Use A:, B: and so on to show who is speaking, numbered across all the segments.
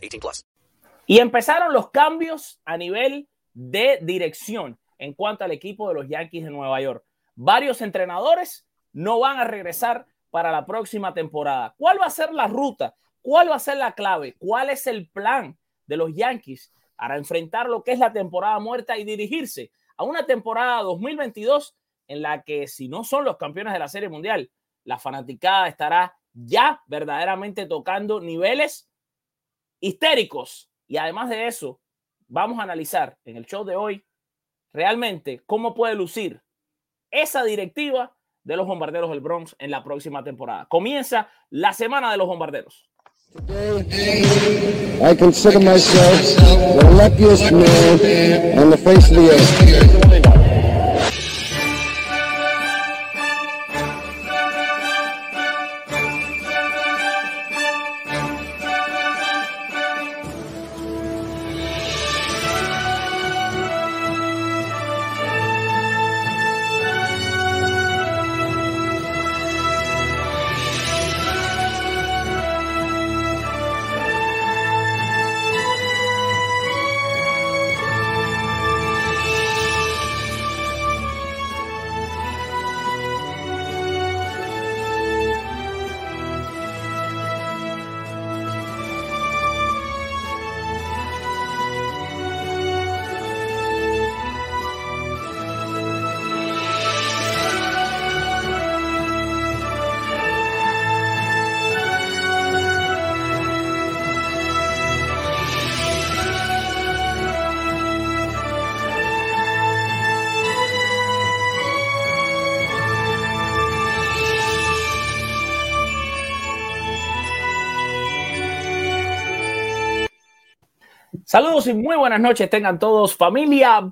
A: 18 plus.
B: Y empezaron los cambios a nivel de dirección en cuanto al equipo de los Yankees de Nueva York. Varios entrenadores no van a regresar para la próxima temporada. ¿Cuál va a ser la ruta? ¿Cuál va a ser la clave? ¿Cuál es el plan de los Yankees para enfrentar lo que es la temporada muerta y dirigirse a una temporada 2022 en la que si no son los campeones de la Serie Mundial, la fanaticada estará ya verdaderamente tocando niveles histéricos. Y además de eso, vamos a analizar en el show de hoy realmente cómo puede lucir esa directiva de los bombarderos del Bronx en la próxima temporada. Comienza la semana de los bombarderos. Saludos y muy buenas noches tengan todos, familia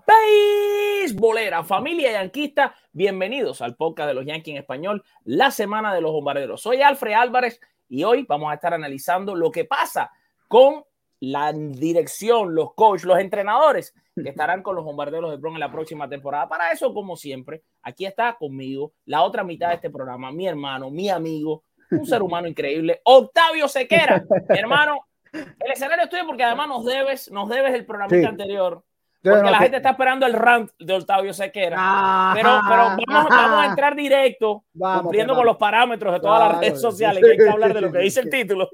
B: beisbolera, familia yanquista. Bienvenidos al podcast de los Yankees en español, la semana de los bombarderos. Soy Alfred Álvarez y hoy vamos a estar analizando lo que pasa con la dirección, los coaches, los entrenadores que estarán con los bombarderos de Bronx en la próxima temporada. Para eso, como siempre, aquí está conmigo la otra mitad de este programa, mi hermano, mi amigo, un ser humano increíble, Octavio Sequera, mi hermano. El escenario es tuyo porque además nos debes, nos debes el programa
C: Sí.
B: anterior. Porque
C: no,
B: la
C: que-
B: gente está esperando el rant de Octavio Sequera.
C: Ajá,
B: pero pero vamos, vamos a entrar directo,
C: Vamos,
B: cumpliendo con los parámetros de todas las
C: Claro.
B: redes sociales, que hay que hablar de lo que dice el título.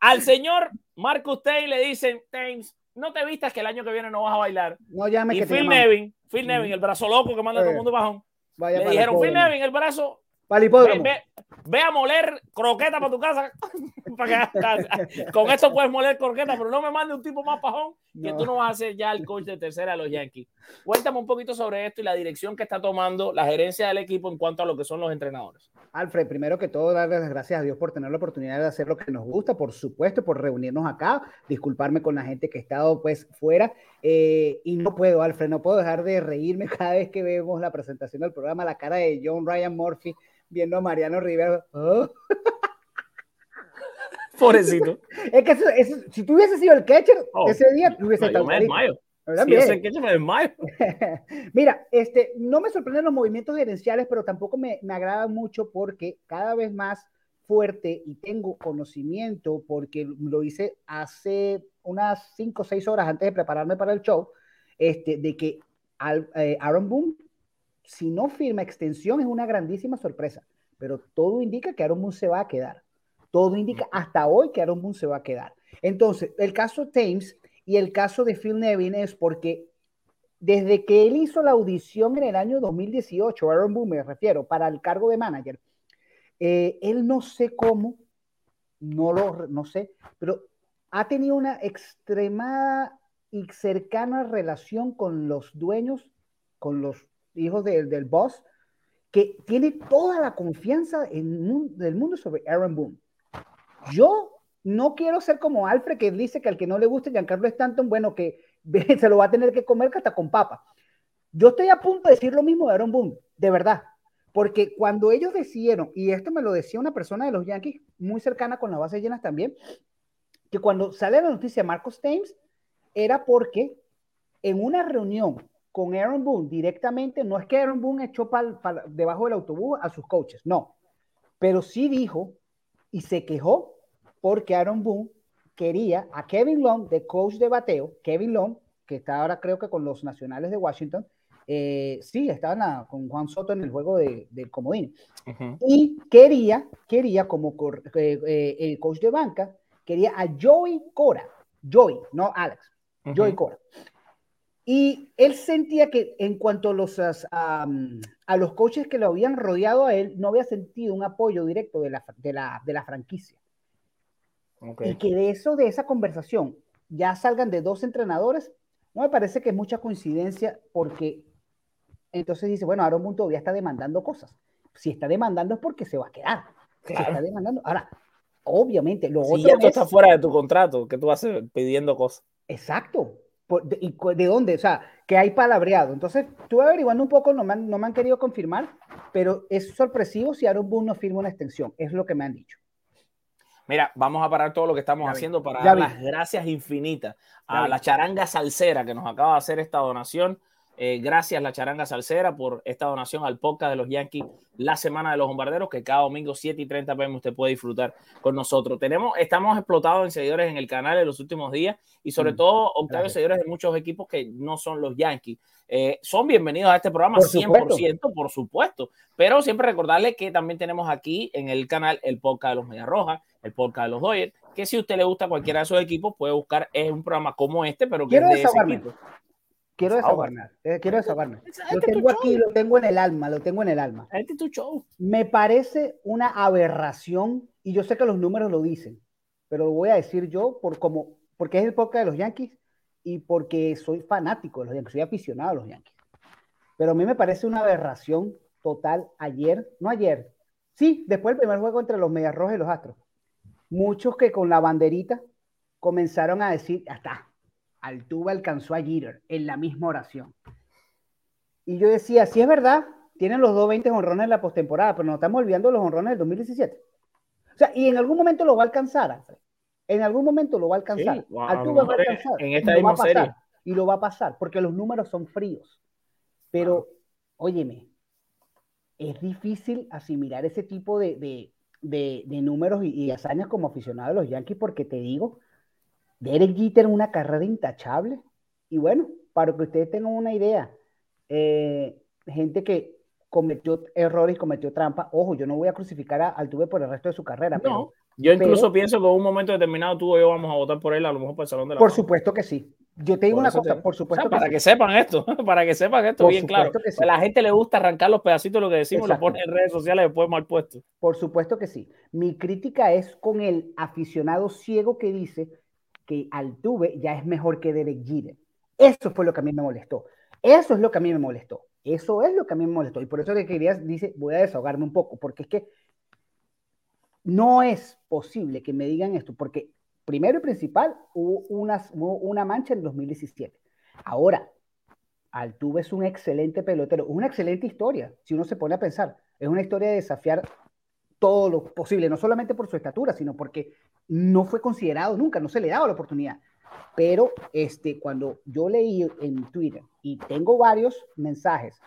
B: Al señor Marcus Tay le dicen, James, no te vistas que el año que viene no vas a bailar.
C: No llame
B: Y
C: que
B: Phil. Nevin, Phil Nevin, el brazo loco que manda a todo el
C: Eh,
B: mundo bajón.
C: Vaya
B: Le dijeron, Phil. Nevin, el brazo,
C: Para el
B: ve,
C: hipódromo.
B: ve- ve a moler croqueta para tu casa. Con esto puedes moler croqueta, pero no me mande un tipo más pajón que
C: No.
B: tú no vas a ser ya el coach de tercera de los Yankees. Cuéntame un poquito sobre esto y la dirección que está tomando la gerencia del equipo en cuanto a lo que son los entrenadores.
C: Alfred, primero que todo, darle las gracias a Dios por tener la oportunidad de hacer lo que nos gusta, por supuesto, por reunirnos acá, disculparme con la gente que ha estado pues fuera. eh, y no puedo, Alfred, no puedo dejar de reírme cada vez que vemos la presentación del programa, la cara de John Ryan Murphy viendo a Mariano Rivera. Oh.
B: Pobrecito.
C: Es que eso- eso- si tú hubiese sido el catcher
B: Oh,
C: ese día, tú hubiese
B: No,
C: estado
B: Sí, yo sé que yo me.
C: Mira, este, no me sorprenden los movimientos gerenciales, pero tampoco me, me agrada mucho porque cada vez más fuerte y tengo conocimiento porque lo hice hace unas 5 o 6 horas antes de prepararme para el show, este, de que eh, Aaron Boone, si no firma extensión, es una grandísima sorpresa, pero todo indica que Aaron Boone se va a quedar. Todo indica hasta hoy que Aaron Boone se va a quedar. Entonces, el caso Thames y el caso de Phil Nevin es porque desde que él hizo la audición en el año 2018, Aaron Boone me refiero, para el cargo de manager, eh, él no sé cómo, no lo no sé, pero ha tenido una extremada y cercana relación con los dueños, con los hijos del boss, que tiene toda la confianza en, del mundo sobre Aaron Boone. Yo no quiero ser como Alfred que dice que al que no le guste Giancarlo Stanton, bueno, que se lo va a tener que comer hasta con papa. Yo estoy a punto de decir lo mismo de Aaron Boone, de verdad. Porque cuando ellos decidieron, y esto me lo decía una persona de los Yankees muy cercana con la base llenas también, que cuando sale la noticia de Marcos Thames, era porque en una reunión con Aaron Boone directamente, no es que Aaron Boone echó debajo del autobús a sus coaches, no, pero sí dijo y se quejó porque Aaron Boone quería a Kevin Long, de coach de bateo, Kevin Long, que está ahora creo que con los nacionales de Washington, eh, sí, estaba con Juan Soto en el juego de, del comodín. Y quería, quería como eh, eh, el coach de banca, quería a Joey Cora, Joey, no Alex, Joey Cora. Y él sentía que en cuanto a los, a, los coaches que lo habían rodeado a él, no había sentido un apoyo directo de la, de la, de la franquicia. Y que de eso, de esa conversación, ya salgan de dos entrenadores, no me parece que es mucha coincidencia porque entonces dice, bueno, Aaron todavía está demandando cosas. Si está demandando es porque se va a quedar. está demandando. Ahora, obviamente, lo
B: si otro está fuera de tu contrato, que tú vas pidiendo cosas.
C: Exacto. De, ¿Y de dónde? O sea, que hay palabreado. Entonces, estuve averiguando un poco, no me, han, no me han querido confirmar, pero es sorpresivo si Aaron Boone no firma una extensión. Es lo que me han dicho.
B: Mira, vamos a parar todo lo que estamos haciendo para dar las gracias infinitas a la charanga salsera que nos acaba de hacer esta donación. Eh, gracias, la charanga salsera, por esta donación al podcast de los Yankees, la semana de los bombarderos, que cada domingo 7 y 30 pm usted puede disfrutar con nosotros. Tenemos, estamos explotados en seguidores en el canal en los últimos días y sobre mm, todo, Octavio, seguidores de muchos equipos que no son los Yankees. Eh, son bienvenidos a este programa, 100%, por supuesto, pero siempre recordarle que también tenemos aquí en el canal el podcast de los Medias Rojas, el podcast de los Dodgers, que si a usted le gusta cualquiera de esos equipos, puede buscar es un programa como este, pero que es de ese equipo.
C: Quiero desahogarme. Eh, quiero desahogarme. Lo tengo aquí, lo tengo en el alma, lo tengo en el alma.
B: Este es tu show.
C: Me parece una aberración, y yo sé que los números lo dicen, pero lo voy a decir yo por como, porque es el podcast de los Yankees y porque soy fanático de los Yankees, soy aficionado a los Yankees. Pero a mí me parece una aberración total ayer, no ayer, sí, después del primer juego entre los Medias Rojas y los Astros. Muchos que con la banderita comenzaron a decir, ya está, Altuve alcanzó a Jeter en la misma oración. Y yo decía, si es verdad, tienen los 220 honrones en la postemporada, pero nos estamos olvidando los honrones del 2017. O sea, y en algún momento lo va a alcanzar, Alfred. En algún momento lo va a alcanzar. Altuve va a alcanzar.
B: En esta misma serie.
C: Y lo va a pasar, porque los números son fríos. Pero, óyeme, es difícil asimilar ese tipo de, números y, y, hazañas como aficionado de los Yankees, porque te digo, Derek Jeter una carrera intachable. Y bueno, para que ustedes tengan una idea, eh, gente que cometió errores y cometió trampa, ojo, yo no voy a crucificar a Altuve por el resto de su carrera. No,
B: yo incluso pienso que en un momento determinado tú y yo vamos a votar por él, a lo mejor por el Salón de la
C: Por supuesto que sí. Yo te digo una cosa, por supuesto.
B: para que sepan esto, para que sepan esto bien claro. A la gente le gusta arrancar los pedacitos de lo que decimos, lo pone en redes sociales después mal puesto.
C: Por supuesto que sí. Mi crítica es con el aficionado ciego que dice que Altuve ya es mejor que Derek Jeter. Eso fue lo que a mí me molestó. Eso es lo que a mí me molestó. Eso es lo que a mí me molestó. Y por eso que quería, dice, voy a desahogarme un poco, porque es que no es posible que me digan esto, porque primero y principal hubo, una mancha en 2017. Ahora, Altuve es un excelente pelotero, una excelente historia, si uno se pone a pensar. Es una historia de desafiar todo lo posible, no solamente por su estatura, sino porque no fue considerado nunca, no se le daba la oportunidad. Pero este, cuando yo leí en Twitter, y tengo varios mensajes,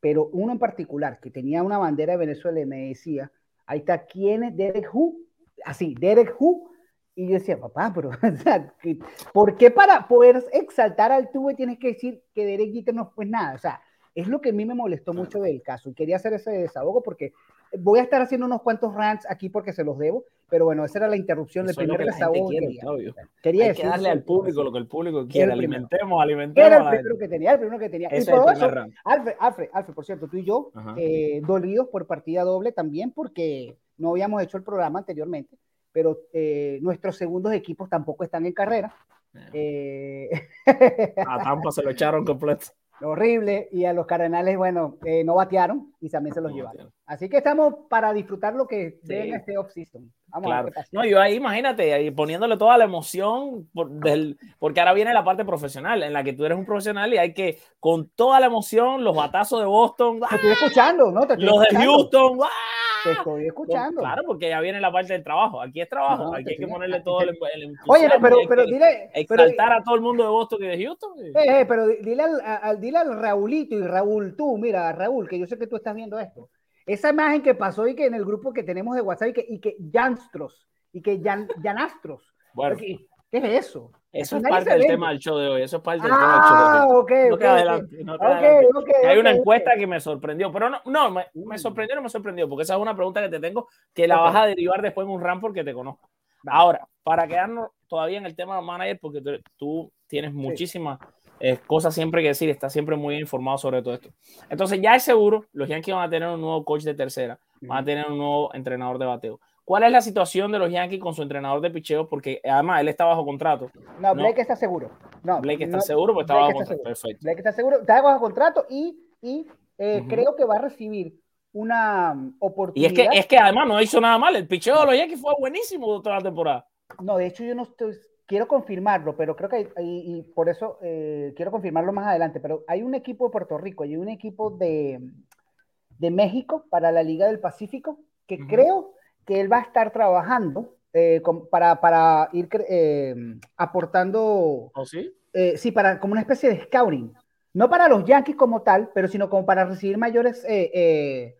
C: pero uno en particular que tenía una bandera de Venezuela y me decía, ahí está, ¿quién es Derek Who? Así, Derek Who. Y yo decía, papá, pero, ¿por qué para poder exaltar al tubo tienes que decir que Derek Jeter no fue nada? O sea, es lo que a mí me molestó mucho del caso y quería hacer ese desahogo porque voy a estar haciendo unos cuantos rants aquí porque se los debo, pero bueno, esa era la interrupción del primer
B: que
C: desahogo. que quería.
B: Octavio.
C: Quería
B: Hay que
C: decir
B: darle
C: eso.
B: al público lo que el público quiere. Alimentemos, alimentemos.
C: Era el primero que tenía, el primero que tenía.
B: Ese
C: y
B: es
C: por
B: el
C: eso. Alfred, Alfred, Alfred, por cierto, tú y yo, eh, dolidos por partida doble también, porque no habíamos hecho el programa anteriormente, pero eh, nuestros segundos equipos tampoco están en carrera. Eh,
B: A Tampa se lo echaron completo.
C: horrible, y a los Cardenales, bueno, eh, no batearon y también se los
B: No
C: llevaron.
B: batearon.
C: Así que estamos para disfrutar lo que
B: Sí.
C: den este off-season. Vamos a ver qué pasa.
B: No, yo ahí, imagínate, ahí poniéndole toda la emoción, por- del, porque ahora viene la parte profesional, en la que tú eres un profesional y hay que, con toda la emoción, los batazos de Boston,
C: Te estoy escuchando, ¿no? Te estoy
B: los de. Houston, ¡ah!
C: Te estoy escuchando.
B: Claro, porque ya viene la parte del trabajo. Aquí es trabajo.
C: No,
B: Aquí hay que ponerle todo el, el
C: Oye, pero, pero dile, pero,
B: exaltar a todo el mundo de Boston y de Houston.
C: Eh, eh, pero di- dile al, al- dile al Raulito y Raúl, tú, mira, Raúl, que yo sé que tú estás viendo esto. Esa imagen que pasó y que en el grupo que tenemos de WhatsApp y que, y que Janstros y que Jan, Janastros.
B: Bueno,
C: ¿Qué, qué es eso?
B: eso es parte del tema del show de hoy. Eso es parte del
C: Ah,
B: tema del show de hoy. No
C: ok,
B: te
C: ok.
B: adelantes, no te
C: Ok,
B: adelantes.
C: ok,
B: Hay una encuesta que me sorprendió, pero no, no me, me sorprendió, no me sorprendió, porque esa es una pregunta que te tengo que la vas a derivar después en un RAM porque te conozco. Ahora, para quedarnos todavía en el tema de manager, porque tú, tú tienes muchísimas eh, cosas siempre que decir, estás siempre muy informado sobre todo esto. Entonces, ya es seguro, los Yankees van a tener un nuevo coach de tercera, van a tener un nuevo entrenador de bateo. ¿Cuál es la situación de los Yankees con su entrenador de picheo? Porque además él está bajo contrato.
C: No,
B: No.
C: Blake está seguro. No,
B: Blake está
C: no,
B: seguro porque está
C: Blake
B: bajo
C: está
B: contrato.
C: seguro.
B: Perfecto.
C: Blake está seguro, está bajo contrato y, y eh,
B: Ujú.
C: creo que va a recibir una um,
B: Y es
C: oportunidad.
B: que, es que además no hizo nada mal. El picheo de los Yankees fue buenísimo toda la temporada.
C: No, de hecho yo no estoy, quiero confirmarlo, pero creo que hay, hay- y por eso eh, quiero confirmarlo más adelante, pero hay un equipo de Puerto Rico y un equipo de, de México para la Liga del Pacífico que
B: Ujú.
C: creo que él va a estar trabajando eh, con- para, para ir eh, aportando,
B: ¿O sí?
C: eh, sí, para como una especie de scouting, no para los Yankees como tal, pero sino como para recibir mayores eh,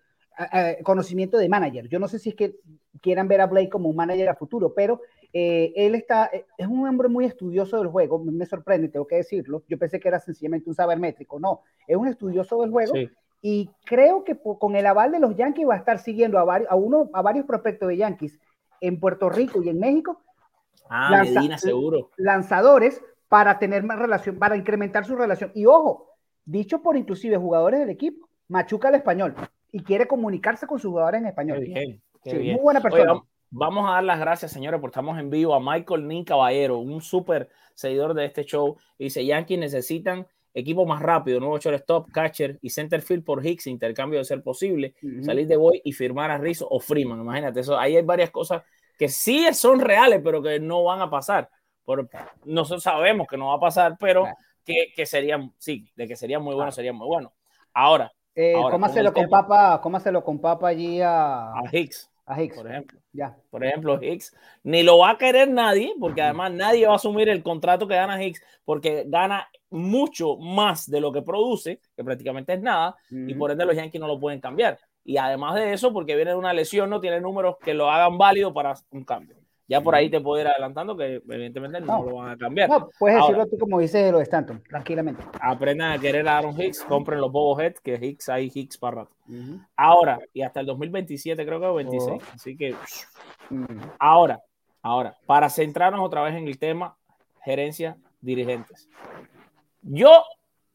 C: eh, conocimiento de manager. Yo no sé si es que quieran ver a Blake como un manager a futuro, pero eh, él está, eh, es un hombre muy estudioso del juego, me me sorprende, tengo que decirlo. Yo pensé que era sencillamente un sabermétrico, no, es un estudioso del juego
B: Sí.
C: Y creo que con el aval de los Yankees va a estar siguiendo a, varios, a, uno, a varios prospectos de Yankees en Puerto Rico y en México,
B: Ah,
C: Lanza-
B: Medina, seguro.
C: lanzadores para tener más relación, para incrementar su relación. Y ojo, dicho por inclusive jugadores del equipo, machuca al español y quiere comunicarse con sus jugadores en
B: Qué
C: español.
B: bien. Qué
C: Sí,
B: bien.
C: muy buena persona.
B: vam- vamos a dar las gracias, señores, porque estamos en vivo a Michael Nin Caballero, un súper seguidor de este show. Y dice: Yankees necesitan equipo más rápido, nuevo shortstop, catcher y center field por Hicks, intercambio de ser posible,
C: Ujú.
B: salir de Boy y firmar a Rizzo o Freeman. Imagínate, eso, ahí hay varias cosas que sí son reales, pero que no van a pasar. Por, nosotros sabemos que no va a pasar, pero
C: Claro.
B: que, que serían, sí, de que sería muy bueno, sería muy bueno. Ahora,
C: Eh,
B: Ahora,
C: cómaselo
B: con
C: papa, cómaselo con papa allí a,
B: a Hicks,
C: a Hicks.
B: por ejemplo.
C: Ya.
B: Por ejemplo, Hicks ni lo va a querer nadie, porque además nadie va a asumir el contrato que gana Hicks, porque gana mucho más de lo que produce, que prácticamente es nada, y por ende los Yankees no lo pueden cambiar. Y además de eso, porque viene de una lesión, no tiene números que lo hagan válido para un cambio. Ya por ahí te puedo ir adelantando que evidentemente no,
C: No.
B: lo van a cambiar.
C: No, puedes
B: Ahora.
C: decirlo tú como dices de lo de Stanton, tranquilamente.
B: Aprendan a querer a Aaron Hicks, compren los Bobo Heads, que Hicks hay Hicks para rato. Ahora, y hasta el 2027 creo que o 26.
C: Oh.
B: Así que. Ahora, ahora, para centrarnos otra vez en el tema gerencia, dirigentes. Yo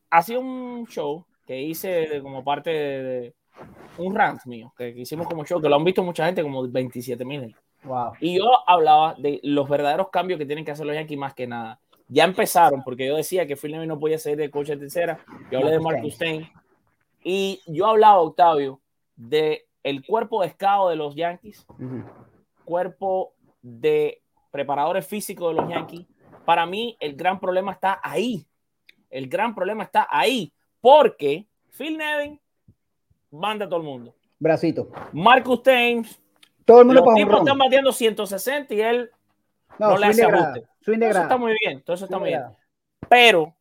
B: hacía un show que hice como parte de, de un rant mío, que, que hicimos como show, que lo han visto mucha gente, como 27 mil.
C: Wow.
B: Y yo hablaba de los verdaderos cambios que tienen que hacer los Yankees más que nada. Ya empezaron, porque yo decía que Phil Neville no podía ser de coach de tercera. Yo hablé de
C: Marcus
B: Stein. Y yo hablaba, Octavio, de el cuerpo de escado de los Yankees cuerpo de preparadores físicos de los Yankees, para mí el gran problema está ahí. El gran problema está ahí, porque Phil Nevin manda a todo el mundo.
C: Bracito.
B: Marcus Thames,
C: Todo el mundo
B: los
C: para
B: tipos están batiendo 160 y él
C: No,
B: no le hace ajuste. eso está muy bien, todo eso está muy bien. Pero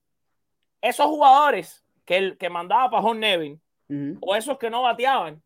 B: esos jugadores que, el, que mandaba para John Nevin
C: Ujú.
B: o esos que no bateaban,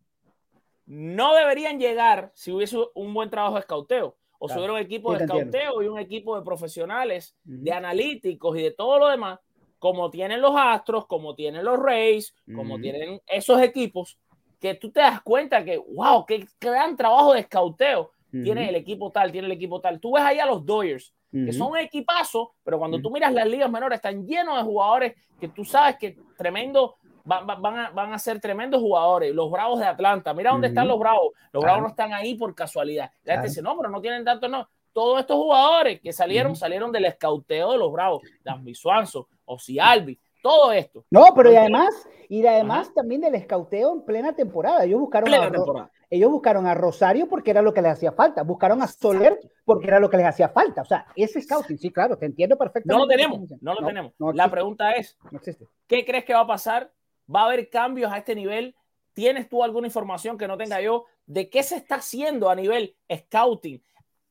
B: no deberían llegar si hubiese un buen trabajo de escauteo. O si
C: Claro.
B: hubiera un equipo
C: Sí,
B: de escauteo y un equipo de profesionales,
C: Ujú.
B: de analíticos y de todo lo demás, como tienen los Astros, como tienen los Rays, como
C: Ujú.
B: tienen esos equipos, que tú te das cuenta que, wow, qué gran trabajo de escauteo tiene el equipo tal, tiene el equipo tal. Tú ves ahí a los Dodgers, que son un equipazo, pero cuando tú miras las ligas menores, están llenos de jugadores que tú sabes que tremendo, van, a, van a ser tremendos jugadores. Los Bravos de Atlanta, mira dónde están los Bravos. Los Bravos no están ahí por casualidad. La gente dice, no, pero no tienen tanto, no. Todos estos jugadores que salieron, salieron del escauteo de los Bravos. Dan Suanzo, Osi Albi, todo esto.
C: No, pero y además, y además también del escauteo en plena temporada. Ellos buscaron, a, ellos buscaron a Rosario porque era lo que les hacía falta. Buscaron a Soler porque era lo que les hacía falta. O sea, ese scouting, sí, claro, te entiendo perfectamente.
B: No lo tenemos, no lo tenemos. La pregunta es, ¿qué crees que va a pasar? ¿Va a haber cambios a este nivel? ¿Tienes tú alguna información que no tenga yo de qué se está haciendo a nivel scouting,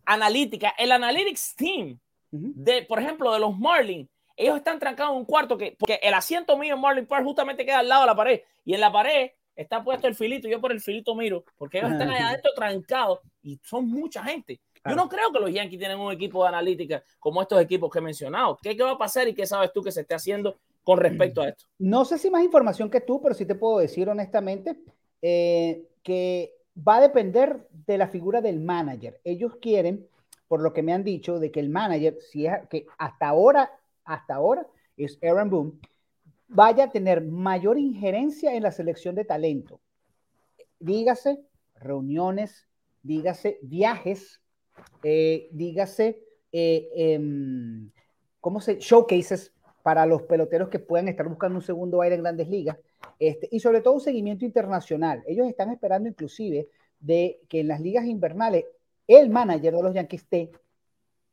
B: analítica? El analytics team, de, por ejemplo, de los Marlins, ellos están trancados en un cuarto que, porque el asiento mío en Marlin Park justamente queda al lado de la pared y en la pared está puesto el filito yo por el filito miro porque ellos están allá adentro trancados y son mucha gente. Yo no creo que los Yankees tienen un equipo de analítica como estos equipos que he mencionado. ¿Qué, va a pasar y qué sabes tú que se esté haciendo con respecto a esto?
C: No sé si más información que tú, pero sí te puedo decir honestamente eh, que va a depender de la figura del manager. Ellos quieren, por lo que me han dicho, de que el manager, si es que hasta ahora hasta ahora es Aaron Boone, vaya a tener mayor injerencia en la selección de talento. Dígase reuniones, dígase viajes, eh, dígase, eh, em, ¿cómo se? Showcases para los peloteros que puedan estar buscando un segundo aire en grandes ligas, este, y sobre todo un seguimiento internacional. Ellos están esperando inclusive de que en las ligas invernales el manager de los Yankees esté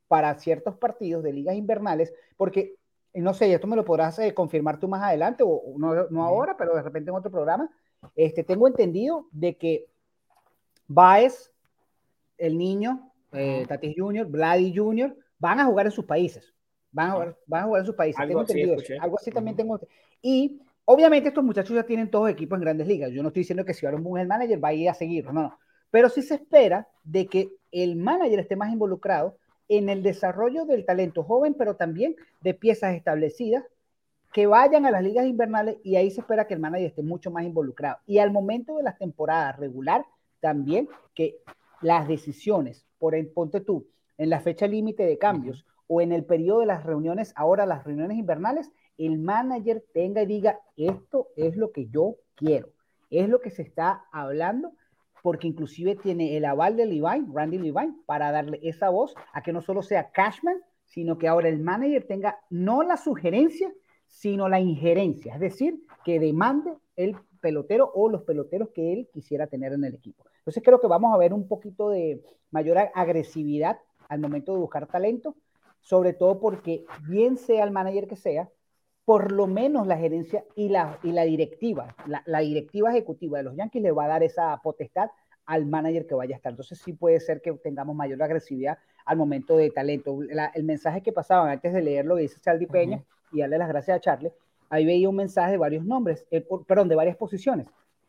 C: para ciertos partidos de ligas invernales, porque no sé, esto me lo podrás eh, confirmar tú más adelante, o no, ahora, pero de repente en otro programa. Este, tengo entendido de que Baez, el niño, eh, Tatis Jr., Vladi Jr., van a jugar en sus países. Van a jugar, van a jugar en sus países. Algo tengo así, entendido Algo así también tengo. Y obviamente estos muchachos ya tienen todos equipos en grandes ligas. Yo no estoy diciendo que si Boone es el manager, va a ir a seguirlo, no, no. Pero sí se espera de que el manager esté más involucrado en el desarrollo del talento joven, pero también de piezas establecidas que vayan a las ligas invernales y ahí se espera que el manager esté mucho más involucrado. Y al momento de las temporadas regular, también que las decisiones, por el ponte tú, en la fecha límite de cambios o en el periodo de las reuniones, ahora las reuniones invernales, el manager tenga y diga, esto es lo que yo quiero, es lo que se está hablando porque inclusive tiene el aval de Levine, Randy Levine, para darle esa voz a que no solo sea Cashman, sino que ahora el manager tenga no la sugerencia, sino la injerencia, es decir, que demande el pelotero o los peloteros que él quisiera tener en el equipo. Entonces creo que vamos a ver un poquito de mayor agresividad al momento de buscar talento, sobre todo porque bien sea el manager que sea, por lo menos la gerencia y la, y la directiva, la, directiva ejecutiva de los Yankees le va a dar esa potestad al manager que vaya a estar. Entonces sí puede ser que tengamos mayor agresividad al momento de talento. el mensaje que pasaban antes de leerlo, que dice Charlie Peña, y darle las gracias a Charlie, ahí veía un mensaje de varios nombres, eh, perdón, de varias posiciones.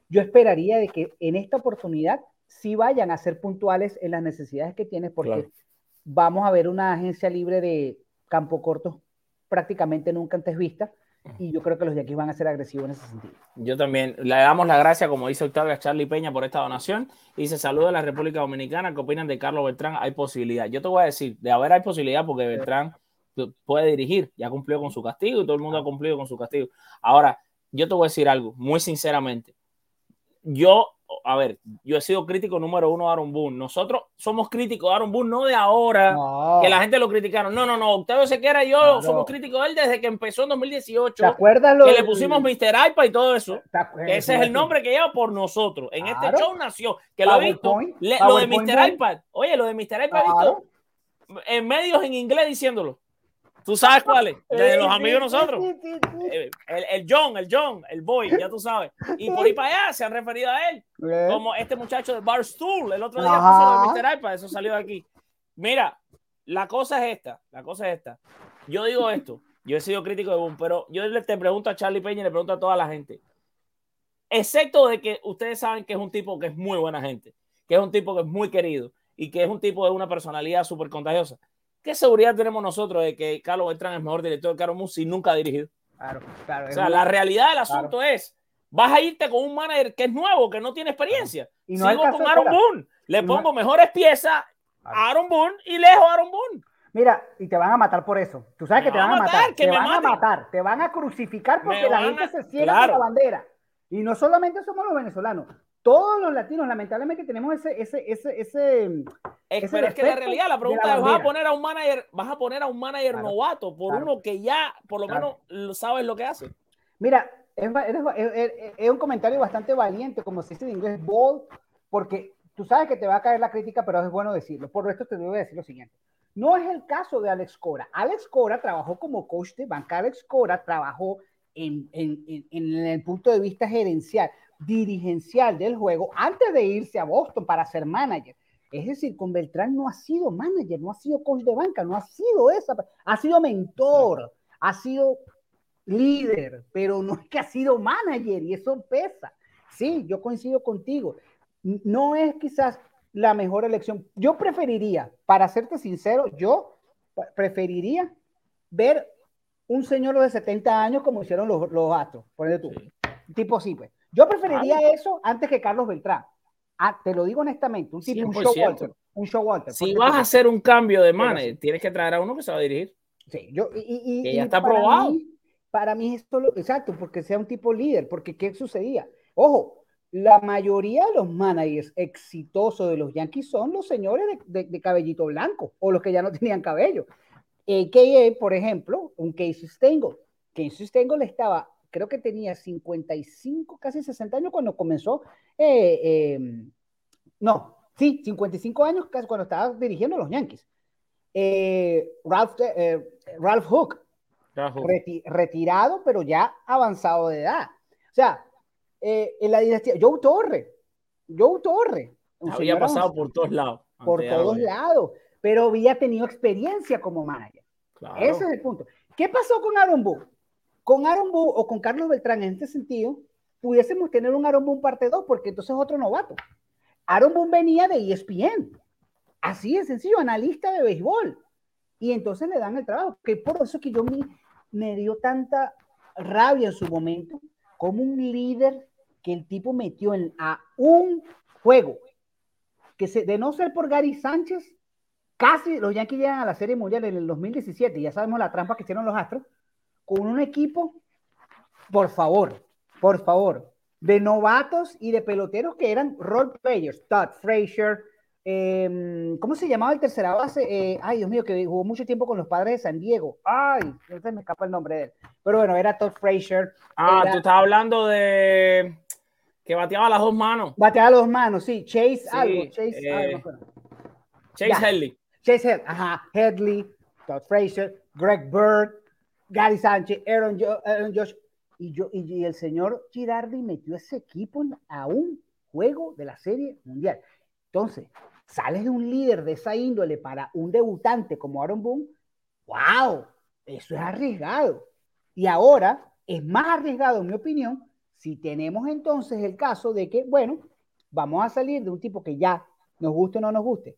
C: Yo esperaría de que en esta oportunidad sí vayan a ser puntuales en las necesidades que tienes, porque vamos a ver una agencia libre de campo corto prácticamente nunca antes vista. Y yo creo que los Yankees van a ser agresivos en ese sentido.
B: Yo también. Le damos la gracia, como dice Octavio, a Charlie Peña por esta donación. Y se saluda a la República Dominicana. ¿Qué opinan de Carlos Beltrán? Hay posibilidad. Yo te voy a decir, de haber hay posibilidad porque Beltrán puede dirigir. Ya cumplió con su castigo y todo el mundo ha cumplido con su castigo. Ahora, yo te voy a decir algo, muy sinceramente. Yo a ver, yo he sido crítico número uno de Aaron Boone. Nosotros somos críticos de Aaron Boone, no de ahora, que la gente lo criticaron. No, no, no. Octavio Sequera y yo somos críticos de él desde que empezó en 2018.
C: ¿Te acuerdas
B: Que le pusimos Mr. iPad y todo eso. Ese es el nombre que lleva por nosotros. En este show nació, que lo ha visto. lo de Mr. iPad. Oye, lo de Mr. iPad, visto en medios en inglés diciéndolo. ¿Tú sabes cuál es? De los amigos nosotros. Eh, el, John, el John, el boy, ya tú sabes. Y por ahí para allá se han referido a él. Como este muchacho de Barstool. El otro día puso de Mr. iPad, eso salió de aquí. Mira, la cosa es esta. La cosa es esta. Yo digo esto. Yo he sido crítico de Boom, pero yo le te pregunto a Charlie Peña y le pregunto a toda la gente. Excepto de que ustedes saben que es un tipo que es muy buena gente, que es un tipo que es muy querido y que es un tipo de una personalidad súper contagiosa. ¿Qué seguridad tenemos nosotros de que Carlos Beltrán es mejor director de Carlos si nunca ha dirigido?
C: Claro, claro.
B: O sea, la realidad del asunto es, vas a irte con un manager que es nuevo, que no tiene experiencia.
C: Y no
B: Sigo con Aaron. Boone. Le
C: Y no
B: pongo mejores piezas a Aaron Boone y lejos a Aaron Boone.
C: Mira, y te van a matar por eso. Tú sabes
B: Me
C: que te
B: van a matar,
C: matar.
B: que
C: Te
B: me
C: van a matar. Te van a crucificar porque la gente
B: a-
C: se ciega
B: claro.
C: por la bandera. Y no solamente somos los venezolanos. Todos los latinos, lamentablemente, tenemos ese, ese, ese, ese.
B: Es, pero es que la realidad, la pregunta
C: la
B: es, ¿vas a poner a un manager, vas a poner a un manager
C: Claro.
B: novato por
C: Claro.
B: uno que ya por lo
C: Claro.
B: menos sabes lo que hace?
C: Mira, es, es, es- un comentario bastante valiente, como se dice en inglés, bold, porque tú sabes que te va a caer la crítica, pero es bueno decirlo. Por esto te a decir lo siguiente. No es el caso de Alex Cora. Alex Cora trabajó como coach de banca. Alex Cora trabajó en, en- en- en el punto de vista gerencial, dirigencial del juego, antes de irse a Boston para ser manager. Es decir, con Beltrán no ha sido manager, no ha sido coach de banca, no ha sido esa, ha sido mentor, ha sido líder, pero no es que ha sido manager y eso pesa. Sí, yo coincido contigo. No es quizás la mejor elección. Yo preferiría, para serte sincero, yo preferiría ver un señor de 70 años como hicieron los, los Astros, ponle tú. Tipo así, pues. Yo preferiría eso antes que Carlos Beltrán. Ah, te lo digo honestamente, un tipo, un
B: 100%.
C: Showalter. Un Showalter.
B: Si
C: ponle
B: vas a hacer un cambio de manager, tienes que traer a uno que se va a dirigir.
C: Sí, yo, y,
B: Que ya
C: y
B: está
C: para
B: probado.
C: mí- para mí esto lo exacto, porque sea un tipo líder, porque ¿qué sucedía? Ojo, la mayoría de los managers exitosos de los Yankees son los señores de, de- de cabellito blanco o los que ya no tenían cabello. AKA, por ejemplo, un Casey Stengel. Casey Stengel estaba, creo que tenía 55, casi 60 años cuando comenzó, eh, eh, no, sí, 55 años casi cuando estaba dirigiendo a los Yankees. Eh, Ralph, eh, Ralph Hook, reti- retirado, pero ya avanzado de edad. O sea, en la dinastía, Joe Torre, Joe Torre,
B: Había pasado
C: avanzado
B: por todos lados.
C: por todos lados, pero había tenido experiencia como manager.
B: Claro.
C: Ese es el punto. ¿Qué pasó con Aaron Boone? Con Aaron Boone o con Carlos Beltrán en este sentido, pudiésemos tener un Aaron Boone parte 2, porque entonces es otro novato. Aaron Boone venía de ESPN. Así de sencillo, analista de béisbol. Y entonces le dan el trabajo. Que por eso que yo me, me dio tanta rabia en su momento, como un líder que el tipo metió en, a un juego. Que se, de no ser por Gary Sánchez, casi los Yankees llegan a la Serie Mundial en el 2017. Ya sabemos la trampa que hicieron los Astros. Con un equipo, por favor, por favor, de novatos y de peloteros que eran role players. Todd Frazier, eh, ¿cómo se llamaba el tercera base? Eh, ay, Dios mío, que jugó mucho tiempo con los padres de San Diego. Ay, ahorita me escapa el nombre de él. Pero bueno, era Todd Frazier.
B: Ah,
C: era-
B: tú estás hablando de que bateaba las dos manos.
C: Bateaba las dos manos, sí. Chase,
B: Sí,
C: algo. Chase,
B: eh,
C: ay, no.
B: Chase
C: Ya.
B: Headley.
C: Chase Head, ajá, Headley, Todd Frazier, Greg Bird, Gary Sánchez, Aaron, Jo- Josh, y, y, el señor Girardi metió ese equipo a un juego de la Serie Mundial. Entonces, sales de un líder de esa índole para un debutante como Aaron Boone, wow, eso es arriesgado. Y ahora es más arriesgado, en mi opinión, si tenemos entonces el caso de que, bueno, vamos a salir de un tipo que ya nos guste o no nos guste,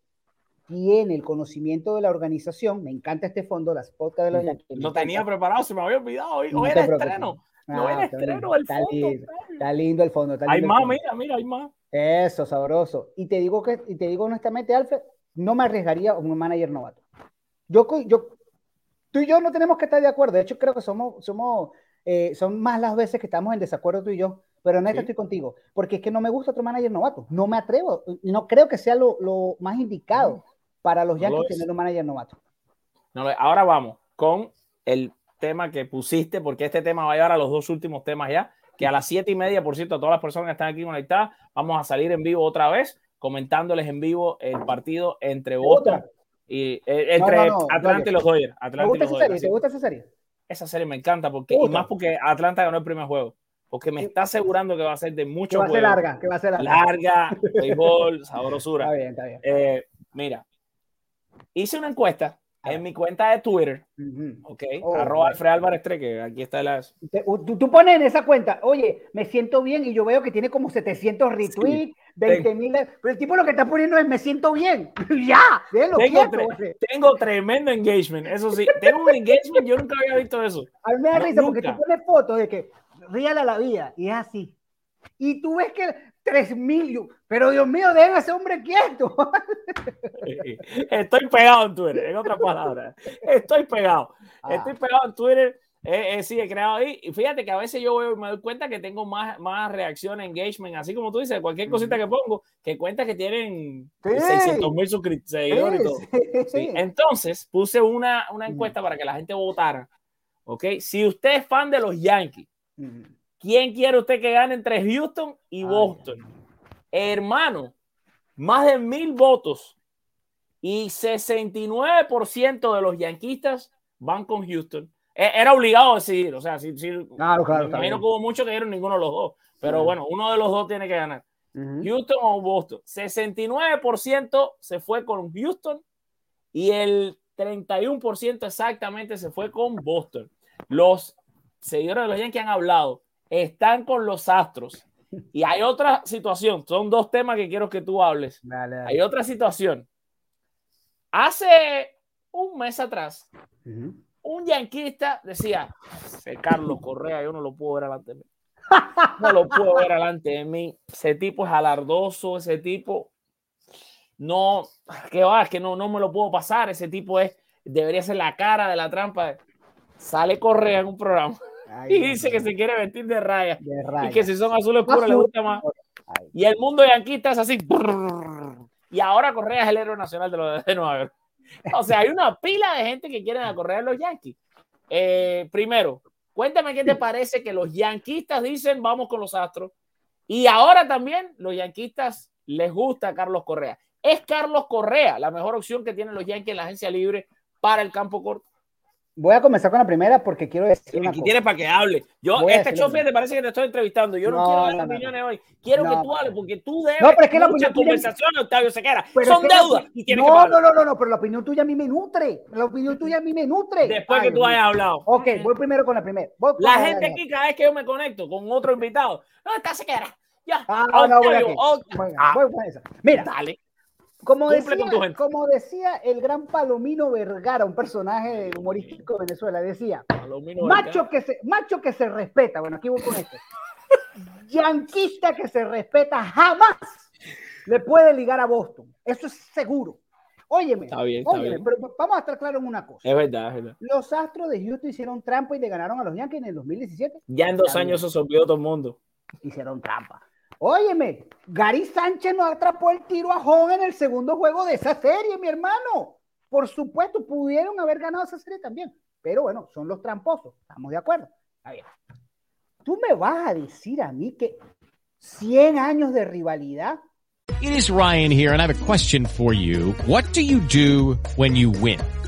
C: tiene el conocimiento de la organización. Me encanta este fondo, las podcasts de los
B: Lo tenía preparado, se me había olvidado. Hoy,
C: No
B: hoy era
C: preocupes.
B: estreno.
C: Ah,
B: No era estreno el
C: está
B: fondo.
C: lindo, está lindo el fondo. está
B: Hay
C: lindo
B: más,
C: fondo.
B: mira, mira, hay más.
C: Eso, sabroso. Y te digo que, y te digo honestamente, Alfred, no me arriesgaría a un manager novato. Yo, yo, tú y yo no tenemos que estar de acuerdo. De hecho, creo que somos, somos, eh, son más las veces que estamos en desacuerdo tú y yo. Pero en esto
B: Sí.
C: estoy contigo. Porque es que no me gusta otro manager novato. No me atrevo. No creo que sea lo, lo más indicado para los
B: No lo
C: Yankees
B: es.
C: tener un manager novato.
B: No, ahora vamos con el tema que pusiste, porque este tema va a llevar a los dos últimos temas ya, que a las siete y media, por cierto, a todas las personas que están aquí conectadas, vamos a salir en vivo otra vez, comentándoles en vivo el partido entre Boston y eh, entre
C: No, no, no,
B: Atlanta y los Dodgers.
C: ¿Te gusta esa serie? ¿Te gusta esa serie?
B: Esa serie me encanta porque,
C: ¿Te
B: y más porque Atlanta ganó el primer juego, porque me está asegurando que va a ser de
C: Que
B: mucho
C: va a ser larga, que va a ser larga.
B: larga, béisbol, sabrosura.
C: Está bien, está bien.
B: Eh, mira, hice una encuesta en mi cuenta de Twitter,
C: Ujú.
B: ok,
C: Oh,
B: arroba. Alfred Álvarez 3, que aquí está
C: u- Tú, tú pones en esa cuenta, oye, me siento bien y yo veo que tiene como 700 retweets, 20 mil, pero el tipo lo que está poniendo es me siento bien. ya, déjalo
B: Tengo,
C: quieto,
B: tre-
C: güey.
B: tengo tremendo engagement, eso sí, tengo un engagement, yo nunca había visto eso.
C: A mí me da
B: No,
C: risa porque tú pones fotos de que ríale a la vida y es así. Y tú ves que 3 mil, yo, pero Dios mío, dejen a ese hombre quieto.
B: Estoy pegado en Twitter, en otras palabras. Estoy pegado.
C: Ah.
B: Estoy pegado en Twitter. Eh, eh, sí, he creado ahí. Y fíjate que a veces yo veo y me doy cuenta que tengo más, más reacción, engagement, así como tú dices, cualquier cosita que pongo, que cuenta que tienen
C: Sí.
B: 600 mil seguidores y todo.
C: Sí,
B: Sí,
C: sí.
B: Entonces puse una, una encuesta para que la gente votara. ¿Ok? Si usted es fan de los Yankees. ¿Quién quiere usted que gane entre Houston y
C: Ay,
B: Boston? Hermano, más de mil votos y 69% de los yanquistas van con Houston. E- Era obligado a decidir, o sea, si, si-
C: Claro, claro,
B: me imagino que hubo muchos que dieron ninguno de los dos, pero bueno, uno de los dos tiene que ganar. Houston o Boston. 69% se fue con Houston y el 31% exactamente se fue con Boston. Los seguidores de los Yankees han hablado, están con los Astros. Y hay otra situación, son dos temas que quiero que tú hables.
C: Dale, dale.
B: Hay otra situación. Hace un mes atrás, un yanquista decía, ese Carlos Correa, yo no lo puedo ver delante de mí. No lo puedo ver delante de mí. Ese tipo es alardoso, ese tipo no, que va, es que no, no me lo puedo pasar. Ese tipo es, debería ser la cara de la trampa. Sale Correa en un programa
C: Ay,
B: y dice que se quiere vestir de raya
C: De
B: y que si son azules puros le gusta más.
C: Ay.
B: Y el mundo yanquista es así. Y ahora Correa es el héroe nacional de, los de Nueva York. O sea, hay una pila de gente que quieren a Correa los Yankees. Eh, primero, cuéntame qué te parece que los yanquistas dicen vamos con los Astros. Y ahora también los yanquistas les gusta a Carlos Correa. ¿Es Carlos Correa la mejor opción que tienen los Yankees en la agencia libre para el campo corto?
C: Voy a comenzar con la primera porque quiero decir una
B: Aquí
C: cosa.
B: tienes para que hable. Yo,
C: Voy
B: este chofer te parece que te estoy entrevistando. Yo no,
C: No,
B: quiero dar
C: no, no,
B: opiniones hoy. Quiero
C: No,
B: que tú
C: no.
B: hables porque tú debes
C: No, pero es que la
B: mucha
C: opinión
B: conversación, Octavio Sequera. Son
C: es que la
B: deudas y tienes que
C: no, no, no, no, no, pero la opinión tuya a mí me nutre. La opinión tuya a mí me nutre.
B: Después
C: Ay,
B: que tú hayas hablado.
C: Ok, voy primero con la primera. Voy
B: La gente aquí, cada vez que yo me conecto con otro invitado, no, está Sequera. Ya.
C: Ah, no, no, voy
B: Octavio,
C: aquí.
B: Octavio.
C: Venga, voy con esa. Mira,
B: dale.
C: Como decía,
B: con tu gente.
C: como decía el gran Palomino Vergara, un personaje humorístico de Venezuela, decía,
B: Palomino
C: macho que, se, macho que se respeta, bueno, aquí voy con esto, yanquista que se respeta jamás le puede ligar a Boston, eso es seguro. Óyeme,
B: Está bien, está
C: óyeme,
B: bien.
C: pero vamos a estar claros en una cosa.
B: Es verdad, es verdad.
C: Los Astros de Houston hicieron trampa y le ganaron a los Yankees en el 2017.
B: Ya en dos años eso se olvidó todo el mundo.
C: Hicieron trampa. Óyeme, Gary Sánchez no atrapó el tiro a Home en el segundo juego de esa serie, mi hermano. Por supuesto, pudieron haber ganado esa serie también. Pero bueno, son los tramposos. ¿Estamos de acuerdo? Está bien. Tú me vas a decir a mí que 100 años de rivalidad.
D: It is Ryan here, and I have a question for you. What do you do when you win?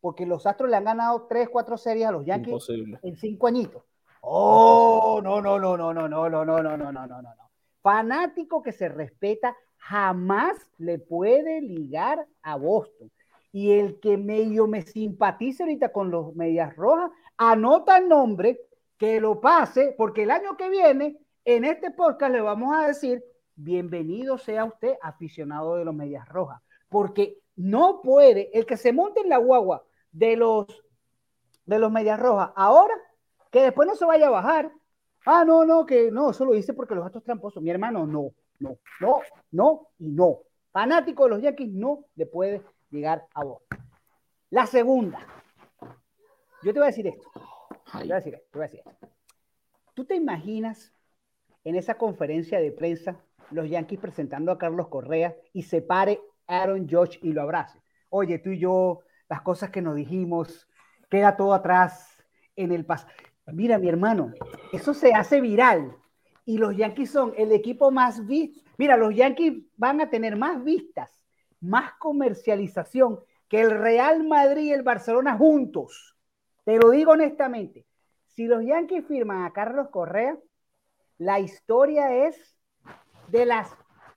C: porque los Astros le han ganado 3, 4 series a los Yankees
B: Imposible.
C: en 5 añitos. Oh, no, no, no, no, no, no, no, no, no, no, no, no, no. Fanático que se respeta jamás le puede ligar a Boston. Y el que medio me simpatice ahorita con los Medias Rojas, anota el nombre, que lo pase, porque el año que viene, en este podcast le vamos a decir, bienvenido sea usted aficionado de los Medias Rojas, porque no puede, el que se monte en la guagua de los, de los Medias Rojas ahora, que después no se vaya a bajar. Ah, no, no, que no, eso lo hice porque los gatos tramposos. Mi hermano, no, no, no, no y no. Fanático de los Yankees no le puede llegar a vos. La segunda. Yo te voy a decir esto. Te voy a decir te a. ¿Tú te imaginas en esa conferencia de prensa los Yankees presentando a Carlos Correa y se pare Aaron Judge y lo abrace. Oye, tú y yo, las cosas que nos dijimos, queda todo atrás en el pasado. Mira, mi hermano, eso se hace viral y los Yankees son el equipo más visto. Mira, los Yankees van a tener más vistas, más comercialización que el Real Madrid y el Barcelona juntos. Te lo digo honestamente. Si los Yankees firman a Carlos Correa, la historia es de las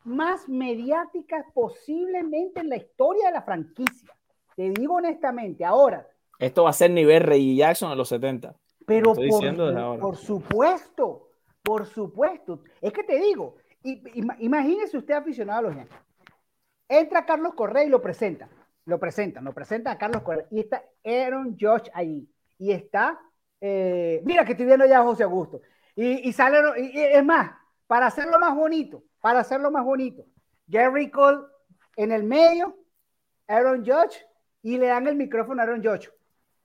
C: más mediáticas posiblemente en la historia de la franquicia. Te digo honestamente, ahora.
B: Esto va a ser nivel Rey Jackson en los 70.
C: Pero por, por, supuesto, por supuesto. Es que te digo, imagínese usted aficionado a los Yankees. Entra Carlos Correa y lo presenta. Lo presentan, lo presentan a Carlos Correa. Y está Aaron Josh ahí. Y está, eh, mira que estoy viendo ya a José Augusto. Y, y sale, y, es más, para hacerlo más bonito, para hacerlo más bonito, Gary Cole en el medio, Aaron Judge, y le dan el micrófono a Aaron Judge.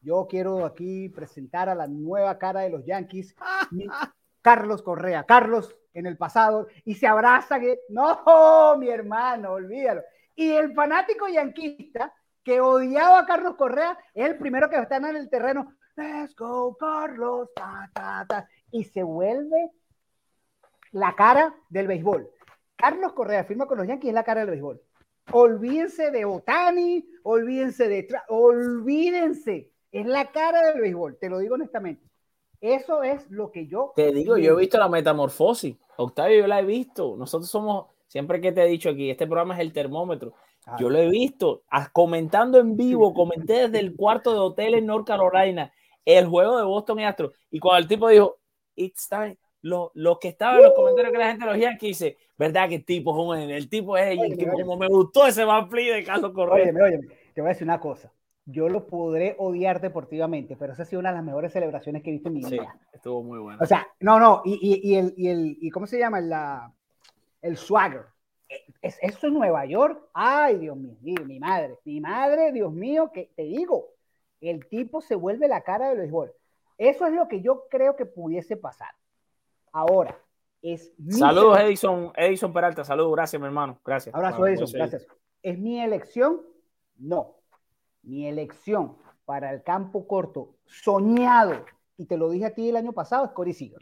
C: Yo quiero aquí presentar a la nueva cara de los Yankees, Carlos Correa. Carlos en el pasado, y se abraza que, no, mi hermano, olvídalo. Y el fanático yanquista que odiaba a Carlos Correa es el primero que está en el terreno. Let's go, Carlos. Y se vuelve la cara del béisbol. Carlos Correa firma con los Yankees es la cara del béisbol. Olvídense de Otani, olvídense de... Olvídense. Es la cara del béisbol, te lo digo honestamente. Eso es lo que yo...
B: Te digo, yo he visto la metamorfosis. Octavio, yo la he visto. Nosotros somos, siempre que te he dicho aquí, este programa es el termómetro. Yo lo he visto, comentando en vivo, comenté desde el cuarto de hotel en North Carolina el juego de Boston y Astros. Y cuando el tipo dijo, it's time, lo, que estaba en los comentarios que la gente los Yankees dice, ¿verdad que el tipo un, el tipo es el tipo, como me gustó ese Van de Carlos Correa.
C: Oye, oye, te voy a decir una cosa. Yo lo podré odiar deportivamente, pero esa ha sido una de las mejores celebraciones que he visto en mi vida.
B: Sí, estuvo muy bueno.
C: O sea, no, no, y, y, y el, y el, y ¿cómo se llama? La, el swagger. ¿Es eso en Nueva York? Ay, Dios mío, mi madre, mi madre, Dios mío, que te digo, el tipo se vuelve la cara del béisbol. Eso es lo que yo creo que pudiese pasar. Ahora, es
B: Saludos, Edison, Edison Peralta. Saludos, gracias, mi hermano. Gracias.
C: Abrazo, Edison, gracias. ¿Es mi elección? No. Mi elección para el campo corto, soñado, y te lo dije a ti el año pasado, es Corey Seager.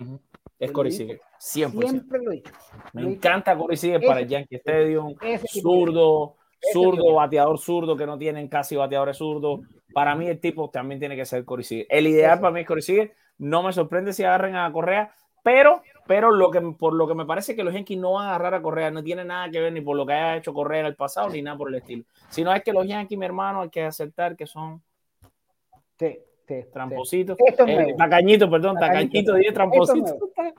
B: Es Corey Seager, siempre.
C: Siempre lo he dicho.
B: Me encanta Corey Seager para el Yankee Stadium. Zurdo, zurdo, bateador zurdo, que no tienen casi bateadores zurdos. Para mí el tipo también tiene que ser Corey Seager. El ideal para mí es Corey Seager. No me sorprende si agarren a Correa, pero, pero lo que, por lo que me parece que los Yankees no van a agarrar a Correa, no tiene nada que ver ni por lo que haya hecho Correa en el pasado, ni nada por el estilo. Sino es que los Yankees, mi hermano, hay que aceptar que son
C: sí,
B: tramposito. Eh, tacañito, perdón, tacañito, dije tramposito.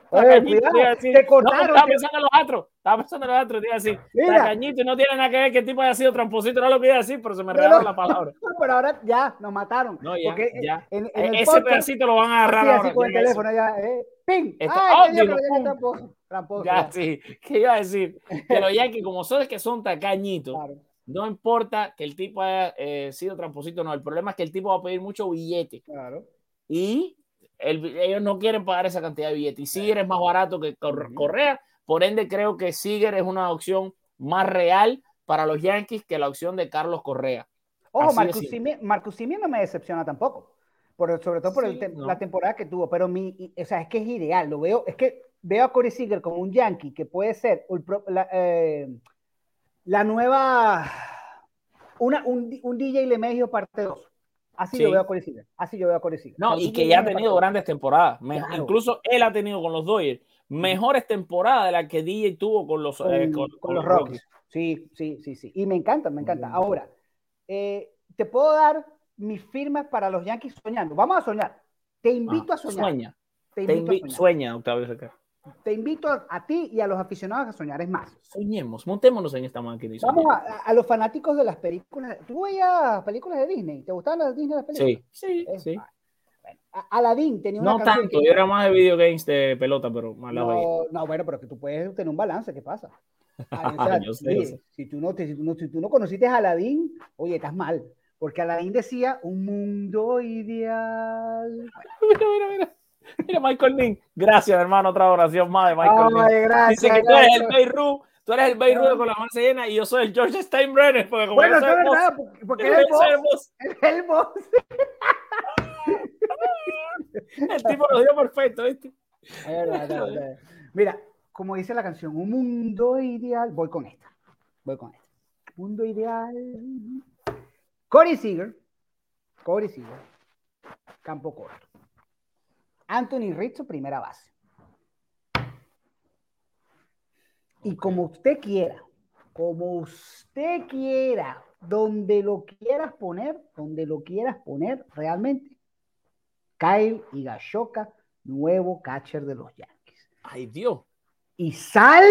C: Tacañito, te cortaron.
B: estaba pensando en los otros, estaba pensando en los otros, iba a decir, tacañito y no tiene nada que ver que el tipo haya sido tramposito, no lo que iba a decir, pero se me regalaron la palabra.
C: Pero ahora ya, nos mataron.
B: No, ya, ya. En, en e, ese pedacito lo van a agarrar
C: así, ahora. con el teléfono, ya, eh, ¡ping! ¡Ah,
B: digo, tramposo! Tramposo. Ya, sí, ¿qué iba a decir? Que los Yankees, como son que son tacañitos, claro. No importa que el tipo haya eh, sido tramposito no, el problema es que el tipo va a pedir mucho billete.
C: Claro.
B: Y ellos no quieren pagar esa cantidad de billete. Y Siger es más barato que Correa, por ende creo que Siger es una opción más real para los Yankees que la opción de Carlos Correa.
C: Ojo, Marcus Simeon no me decepciona tampoco, por, sobre todo por la temporada que tuvo, pero mi, o sea, es que es ideal, lo veo, es que veo a Corey Seager como un Yankee que puede ser la, eh, la nueva, una, un, un DJ Lemegio parte 2. Así yo veo a Corey Seager. Así yo veo a Corey Seager.
B: No, y que ya ha tenido grandes temporadas. Incluso él ha tenido con los Dodgers mejores temporadas de las que DJ tuvo con los,
C: eh, con, los Rockies. Sí, sí, sí, sí. Y me encanta, me encanta. Ahora, eh, te puedo dar mis firmas para los Yankees soñando. Vamos a soñar. Te invito ah, a soñar.
B: Sueña. Te invito a soñar. Sueña, Octavio
C: te invito a, ti y a los aficionados a soñar. Es más,
B: soñemos, montémonos en esta máquina.
C: Vamos a, los fanáticos de las películas. ¿Tú veías películas de Disney? ¿Te gustaban las Disney las películas?
B: Sí, sí, sí.
C: Aladdin tenía una
B: No tanto, yo era más de videogames de pelota, pero más la
C: no, no, bueno, pero que tú puedes tener un balance, ¿qué pasa? Si, tú no, si, tú no, si tú no conociste a Aladdin, oye, estás mal, porque Aladdin decía un mundo ideal.
B: Mira, mira, mira. Mira, Michael Ning. Gracias, hermano. Otra oración más de Michael
C: Ay, Gracias,
B: Dice que tú eres el Beirut. tú eres el Bay Rudo con la mano llena y yo soy el George Steinbrenner. Porque como
C: Bueno, eso es verdad, porque-
B: yo
C: es el boss.
B: boss.
C: Es el boss.
B: El tipo lo dio perfecto, ¿viste?
C: Es verdad, es verdad, es verdad. Mira, como dice la canción, un mundo ideal. Voy con esta. Voy con esta. Mundo ideal. Corey Seager. Corey Seager. Campo corto. Anthony Rizzo, primera base. Y como usted quiera, como usted quiera, donde lo quieras poner, donde lo quieras poner, realmente, Kyle Higashioka, nuevo catcher de los Yankees.
B: Ay, Dios.
C: Y sal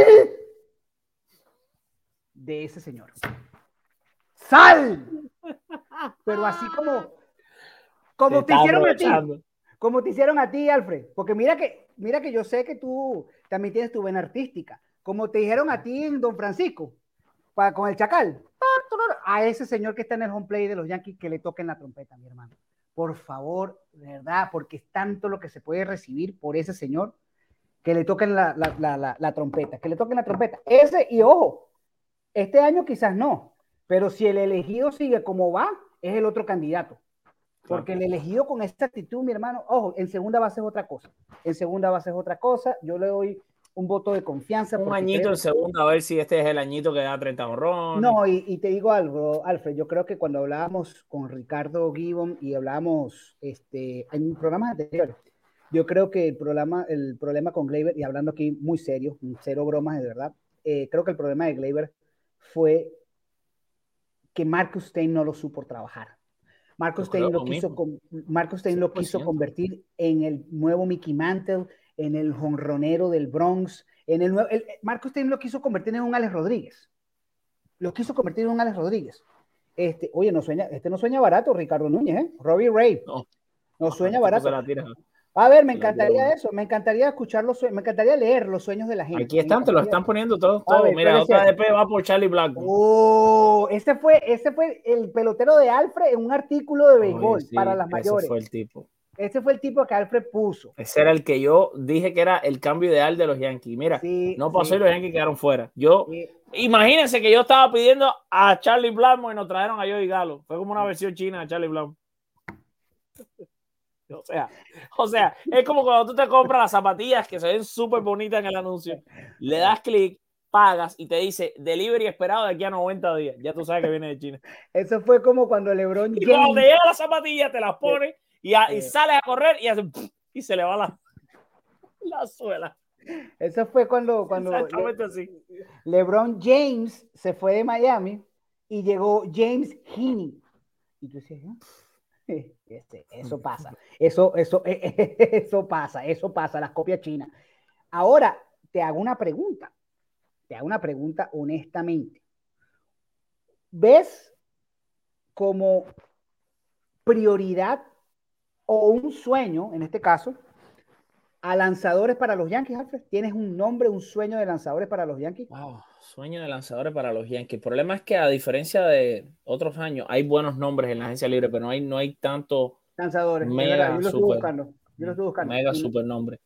C: de ese señor. ¡Sal! Pero así como, como te, hicieron a ti. Como te hicieron a ti, Alfred. Porque mira que, mira que yo sé que tú también tienes tu vena artística. Como te dijeron a ti en Don Francisco, con el chacal. A ese señor que está en el home play de los Yankees que le toquen la trompeta, mi hermano. Por favor, verdad, porque es tanto lo que se puede recibir por ese señor que le toquen la- la trompeta, que le toquen la trompeta. Ese, y ojo, este año quizás no, pero si el elegido sigue como va, es el otro candidato. Porque el elegido con esta actitud, mi hermano, ojo, en segunda base es otra cosa. En segunda base es otra cosa. Yo le doy un voto de confianza.
B: Un añito
C: creo-
B: en segunda, a ver si este es el añito que da 30 honrones.
C: No, y, y te digo algo, Alfred, yo creo que cuando hablábamos con Ricardo Gibbon y hablábamos este, en programas anteriores, yo creo que el problema, el problema con Gleyber, y hablando aquí muy serio, cero bromas de verdad, eh, creo que el problema de Gleyber fue que Marcus Stein no lo supo trabajar.
B: Creo
C: Stein lo quiso, con- Stein lo quiso
B: 100%.
C: convertir en el nuevo Mickey Mantle, en el jonronero del Bronx, en el nuevo, el- Marcus Stein lo quiso convertir en un Alex Rodríguez. Lo quiso convertir en un Alex Rodríguez. Este, oye, no sueña, este no sueña barato, Ricardo Núñez, ¿eh? Robbie Ray.
B: No.
C: No sueña
B: Este
C: barato. A ver, me encantaría eso, me encantaría escuchar los sueños, me encantaría leer los sueños de la gente.
B: Aquí están, te lo están poniendo todos. Todo. Mira, otra DP va por Charlie Blackmon.
C: Oh, ese fue, ese fue el pelotero de Alfred en un artículo de béisbol
B: sí,
C: para las
B: ese
C: mayores.
B: fue el tipo.
C: Ese fue el tipo que Alfred puso.
B: Ese era el que yo dije que era el cambio ideal de los Yankees. Mira,
C: Sí,
B: no pasó
C: sí.
B: y los Yankees quedaron fuera. Yo, imagínense que yo estaba pidiendo a Charlie Blackmon y nos trajeron a Joey Galo. Fue como una versión china de Charlie Blackmon. O sea, o sea, es como cuando tú te compras las zapatillas que se ven súper bonitas en el anuncio, le das clic, pagas y te dice delivery esperado de aquí a 90 días. Ya tú sabes que viene de China.
C: Eso fue como cuando LeBron
B: Y cuando te
C: James.
B: llega la zapatilla, te las pones y, a- y sales a correr y, hace y se le va la, la suela.
C: Eso fue cuando, cuando
B: Exactamente así.
C: LeBron James se fue de Miami y llegó James Heaney. Y tú "Ah, este, eso pasa, eso, eso, eso pasa, eso pasa, las copias chinas. Ahora, te hago una pregunta, te hago una pregunta honestamente. ¿Ves como prioridad o un sueño, en este caso, a lanzadores para los Yankees, Alfred? ¿Tienes un nombre, un sueño de lanzadores para los Yankees?
B: Wow, sueño de lanzadores para los Yankees. El problema es que a diferencia de otros años, hay buenos nombres en la agencia libre, pero no hay, no hay tanto
C: Lanzadores, es
B: Mega
C: yo lo estoy buscando. Yo lo estoy buscando.
B: mega
C: Y-
B: super nombre.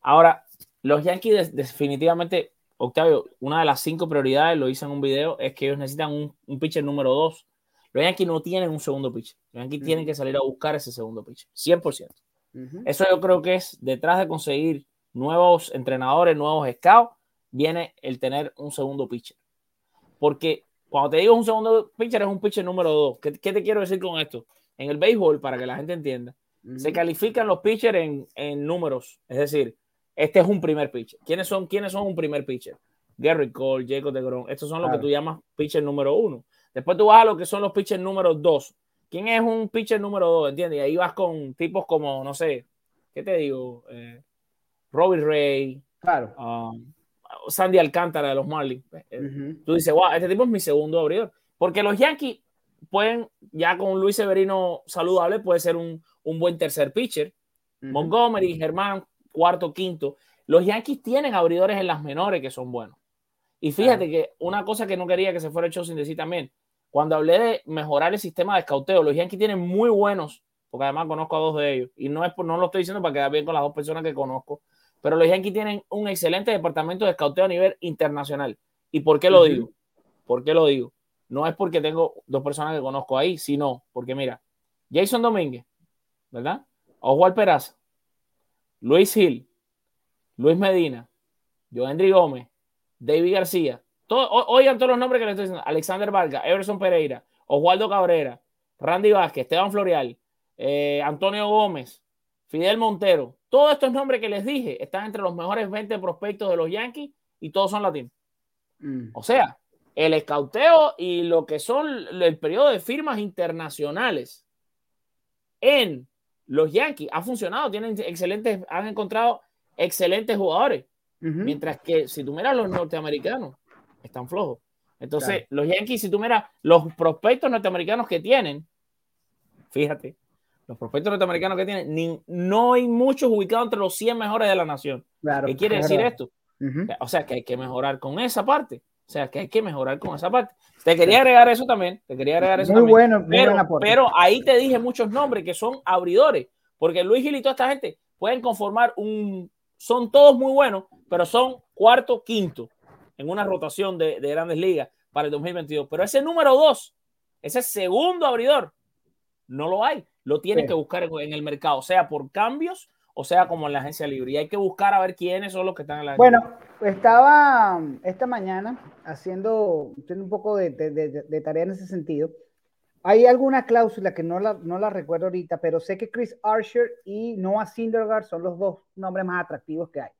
B: Ahora, los Yankees definitivamente, Octavio, una de las cinco prioridades, lo hice en un video, es que ellos necesitan un, un pitcher número dos. Los Yankees no tienen un segundo pitcher. Los Yankees
C: Ujú.
B: tienen que salir a buscar ese segundo pitcher, 100%.
C: Ujú.
B: Eso yo creo que es detrás de conseguir nuevos entrenadores, nuevos scouts, viene el tener un segundo pitcher. Porque cuando te digo un segundo pitcher, es un pitcher número dos. ¿Qué, qué te quiero decir con esto? En el béisbol, para que la gente entienda, se califican los pitchers en, en números. Es decir, este es un primer pitcher. ¿Quiénes son, ¿Quiénes son un primer pitcher? Gary Cole, Jacob DeGrom. Estos son los que tú llamas pitcher número uno. Después tú vas a lo que son los pitchers número dos. ¿Quién es un pitcher número dos? ¿Entiendes? Y ahí vas con tipos como, no sé, ¿qué te digo? Eh, Robbie Ray,
C: Claro.
B: um, Sandy Alcántara de los Marlins. Eh,
C: Ujú.
B: Tú dices, wow, este tipo es mi segundo abridor. Porque los Yankees pueden, ya con Luis Severino saludable, puede ser un, un buen tercer pitcher. Montgomery, Germán, cuarto, quinto. Los Yankees tienen abridores en las menores que son buenos. Y fíjate que una cosa que no quería que se fuera hecho sin decir también, cuando hablé de mejorar el sistema de escauteo, los Yankees tienen muy buenos, porque además conozco a dos de ellos, y no, es por, no lo estoy diciendo para quedar bien con las dos personas que conozco, pero los Yankees tienen un excelente departamento de escauteo a nivel internacional. ¿Y por qué lo digo? ¿Por qué lo digo? No es porque tengo dos personas que conozco ahí, sino porque mira, Jason Domínguez, ¿verdad? Oswald Peraza, Luis Gil, Luis Medina, Joendry Gómez, David García. todo- oigan todos los nombres que les estoy diciendo. Alexander Vargas, Everson Pereira, Oswaldo Cabrera, Randy Vázquez, Esteban Florial, eh, Antonio Gómez, Fidel Montero. Todos estos nombres que les dije están entre los mejores 20 prospectos de los Yankees y todos son latinos.
C: Mm.
B: O sea, el escauteo y lo que son el periodo de firmas internacionales en los Yankees ha funcionado. Tienen excelentes, han encontrado excelentes jugadores. Mientras que si tú miras los norteamericanos, están flojos. Entonces,
C: Claro.
B: los Yankees, si tú miras los prospectos norteamericanos que tienen, fíjate, los prospectos norteamericanos que tienen, ni- no hay muchos ubicados entre los 100 mejores de la nación.
C: Claro,
B: ¿Qué quiere decir esto? O sea, que hay que mejorar con esa parte. O sea, que hay que mejorar con esa parte. Te quería agregar eso también. Te quería agregar eso
C: Muy
B: también.
C: bueno, muy
B: pero,
C: buen
B: pero ahí te dije muchos nombres que son abridores. Porque Luis Gil y toda esta gente pueden conformar un. Son todos muy buenos, pero son cuarto, quinto en una rotación de, de grandes ligas para el 2022. Pero ese número dos, ese segundo abridor, no lo hay. Lo tienes
C: Sí.
B: que buscar en, en el mercado, sea por cambios o sea como en la agencia libre. Y hay que buscar a ver quiénes son los que están en la agencia
C: Bueno, estaba esta mañana haciendo, haciendo un poco de, de- de- de tarea en ese sentido. Hay alguna cláusula que no la, no la recuerdo ahorita, pero sé que Chris Archer y Noah Syndergaard son los dos nombres más atractivos que hay.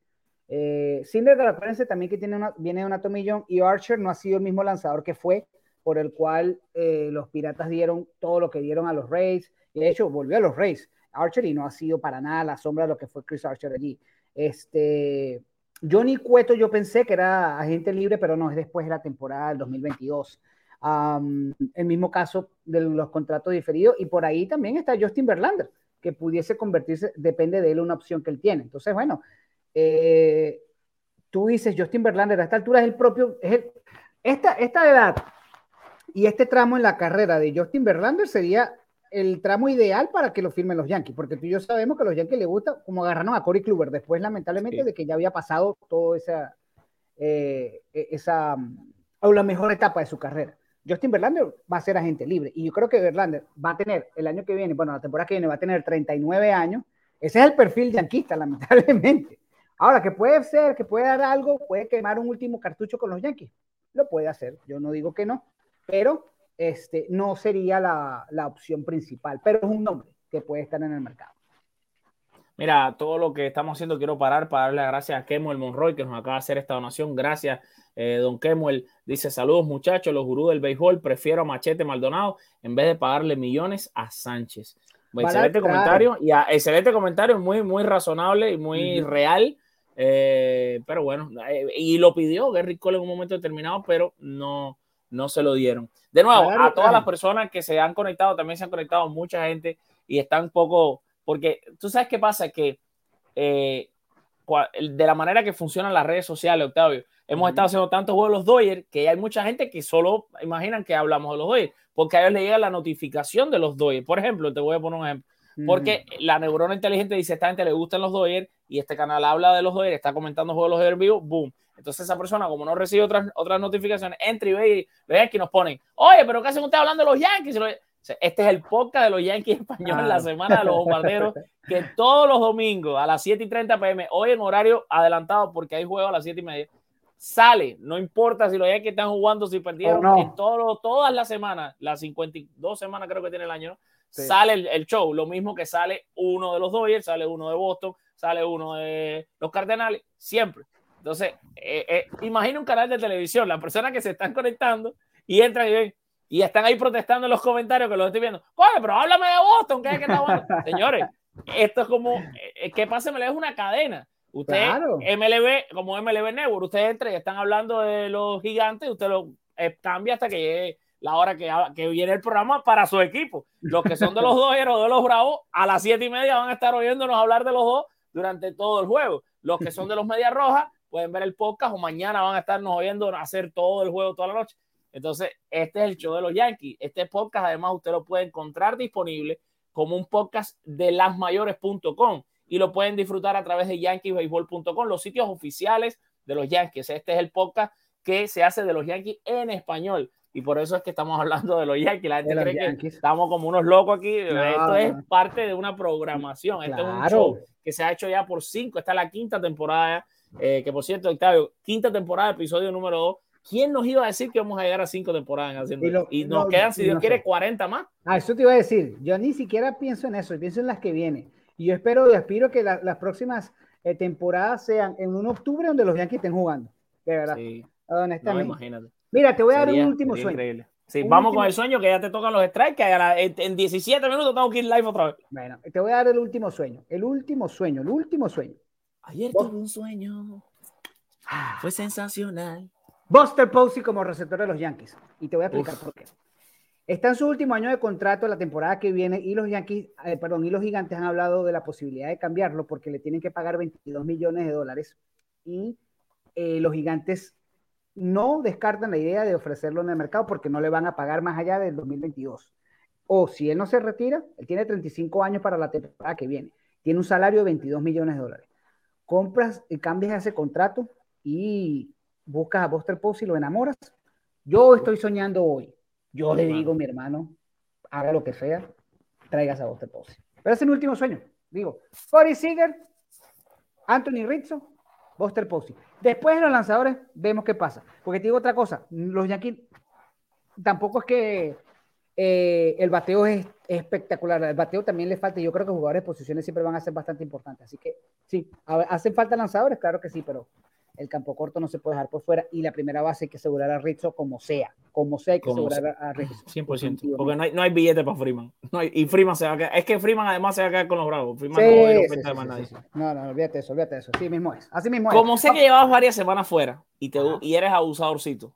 C: Eh, Syndergaard, acuérdense también que tiene una, viene de una tomillón y Archer no ha sido el mismo lanzador que fue, por el cual eh, los Piratas dieron todo lo que dieron a los Rays. De hecho, volvió a los Rays. Archer y no ha sido para nada la sombra de lo que fue Chris Archer allí. Este, Johnny Cueto yo pensé que era agente libre, pero no, es después de la temporada del 2022. Um, el mismo caso de los contratos diferidos y por ahí también está Justin Verlander, que pudiese convertirse, depende de él una opción que él tiene. Entonces, bueno, eh, tú dices Justin Verlander a esta altura es el propio, es esta, esta edad y este tramo en la carrera de Justin Verlander sería el tramo ideal para que lo firmen los Yankees, porque tú y yo sabemos que a los Yankees les gusta, como agarraron a Corey Kluber después, lamentablemente,
B: Sí.
C: de que ya había pasado toda esa, eh, esa, o la mejor etapa de su carrera. Justin Verlander va a ser agente libre, y yo creo que Verlander va a tener el año que viene, bueno, la temporada que viene va a tener 39 años, ese es el perfil yanquista, lamentablemente. Ahora, que puede ser, que puede dar algo, puede quemar un último cartucho con los Yankees, lo puede hacer, yo no digo que no, pero este, no sería la, la opción principal, pero es un nombre que puede estar en el mercado.
B: Mira, todo lo que estamos haciendo, quiero parar para darle las gracias a Kemuel Monroy, que nos acaba de hacer esta donación. Gracias, eh, don Kemuel. Dice: Saludos, muchachos, los gurús del béisbol. Prefiero a Machete Maldonado en vez de pagarle millones a Sánchez.
C: Vale,
B: excelente
C: claro.
B: comentario, y a- excelente comentario, muy, muy razonable y muy real. eh, pero bueno, eh, y lo pidió Gary Cole en un momento determinado, pero no, no se lo dieron. De nuevo,
C: Claro,
B: a todas
C: claro.
B: las personas que se han conectado, también se han conectado mucha gente y están un poco, porque tú sabes qué pasa, que eh, de la manera que funcionan las redes sociales, Octavio, hemos
C: Ujú.
B: estado haciendo tantos juegos de los Dodgers que hay mucha gente que solo imaginan que hablamos de los Dodgers, porque a ellos les llega la notificación de los Dodgers. Por ejemplo, te voy a poner un ejemplo. Porque la neurona inteligente dice, esta gente le gustan los Dodgers y este canal habla de los Dodgers, está comentando juegos de los Dodgers en vivo, boom. Entonces esa persona, como no recibe otras, otras notificaciones, entra y ve y los Yankees nos ponen, oye, pero ¿qué hacen ustedes hablando de los Yankees? Este es el podcast de los Yankees españoles, la
C: Claro.
B: semana de los bombarderos, que todos los domingos a las 7 y 30 pm, hoy en horario adelantado, porque hay juego a las 7 y media, sale, no importa si los Yankees están jugando, si perdieron,
C: O no.
B: los- todas las semanas, las 52 semanas creo que tiene el año, ¿no?
C: Sí.
B: sale el, el show, lo mismo que sale uno de los Dodgers, sale uno de Boston, sale uno de los Cardenales, siempre. Entonces, eh, eh, imagina un canal de televisión, las personas que se están conectando y entran y ven, y están ahí protestando en los comentarios que los estoy viendo. Oye, pero háblame de Boston, que es que está bueno. Señores, esto es como, eh, que pase MLB es una cadena. Usted,
C: Claro.
B: MLB, como MLB Network, usted entra y están hablando de los gigantes, usted lo eh, cambia hasta que llegue la hora que, que viene el programa para su equipo. Los que son de los Dodgers o de los Bravos, a las siete y media van a estar oyéndonos hablar de los dos durante todo el juego. Los que son de los Medias Rojas pueden ver el podcast o mañana van a estarnos oyendo hacer todo el juego toda la noche. Entonces, este es el show de los Yankees. Este podcast, además, usted lo puede encontrar disponible como un podcast de lasmayores.com y lo pueden disfrutar a través de yankeesbaseball.com, los sitios oficiales de los Yankees. Este es el podcast que se hace de los Yankees en español. Y por eso es que estamos hablando de los Yankees. La gente cree que
C: Yankees.
B: estamos como unos locos aquí.
C: No,
B: Esto es parte de una programación. Este es un
C: Claro.
B: show que se ha hecho ya por cinco. Esta es la quinta temporada. Eh, que por cierto, Octavio, quinta temporada, episodio número dos. ¿Quién nos iba a decir que vamos a llegar a cinco temporadas en haciendo
C: Y lo-?
B: Y nos
C: no,
B: quedan, si Dios
C: no
B: quiere,
C: sé.
B: 40 más.
C: Ah, eso te iba a decir. Yo ni siquiera pienso en eso, pienso en las que vienen. Y yo espero y aspiro que la- las próximas eh, temporadas sean en un octubre donde los Yankees estén jugando. De verdad,
B: Sí, no,
C: honestamente.
B: imagínate.
C: Mira, te voy a dar
B: Sería-
C: un último sueño.
B: increíble. Sí,
C: Un
B: vamos
C: último-
B: con el sueño que ya te tocan los strikes, en, en 17 minutos tengo que ir live otra vez.
C: Bueno, te voy a dar el último sueño. El último sueño, el último sueño.
B: Ayer tuve un sueño, fue sensacional.
C: Buster Posey como receptor de los Yankees. Y te voy a explicar
B: Uf.
C: por qué. Está en su último año de contrato la temporada que viene y los Yankees, eh, perdón, y los gigantes han hablado de la posibilidad de cambiarlo porque le tienen que pagar 22 millones de dólares y eh, los gigantes no descartan la idea de ofrecerlo en el mercado porque no le van a pagar más allá del 2022. O si él no se retira, él tiene 35 años para la temporada que viene. Tiene un salario de 22 millones de dólares. Compras y cambias ese contrato y buscas a Buster Posey y lo enamoras. Yo estoy soñando hoy. Yo le digo, mi hermano, haga lo que sea, traigas a Buster Posey. Pero ese es mi último sueño. Digo, Corey Seager, Anthony Rizzo, Buster Posey. Después de los lanzadores, vemos qué pasa. Porque te digo otra cosa, los Yankees tampoco es que eh, el bateo es, es espectacular. El bateo también le falta. Yo creo que jugadores de posiciones siempre van a ser bastante importantes. Así que sí, hacen falta lanzadores, claro que sí, pero el campo corto no se puede dejar por fuera. Y la primera base hay que asegurar a Rizzo como sea. Como sea, hay que
B: Como
C: asegurar a, a Rizzo.
B: 100%. Porque no hay, no hay billete para Freeman. No hay- y Freeman se va a quedar. Es que Freeman además se va a quedar con los bravos. Freeman
C: Sí,
B: no va a ir
C: sí, sí,
B: más nadie.
C: No, no, olvídate eso, olvídate eso. Sí, mismo es. Así mismo es.
B: Como sé que llevabas varias semanas fuera y, te,
C: Ajá.
B: y eres abusadorcito,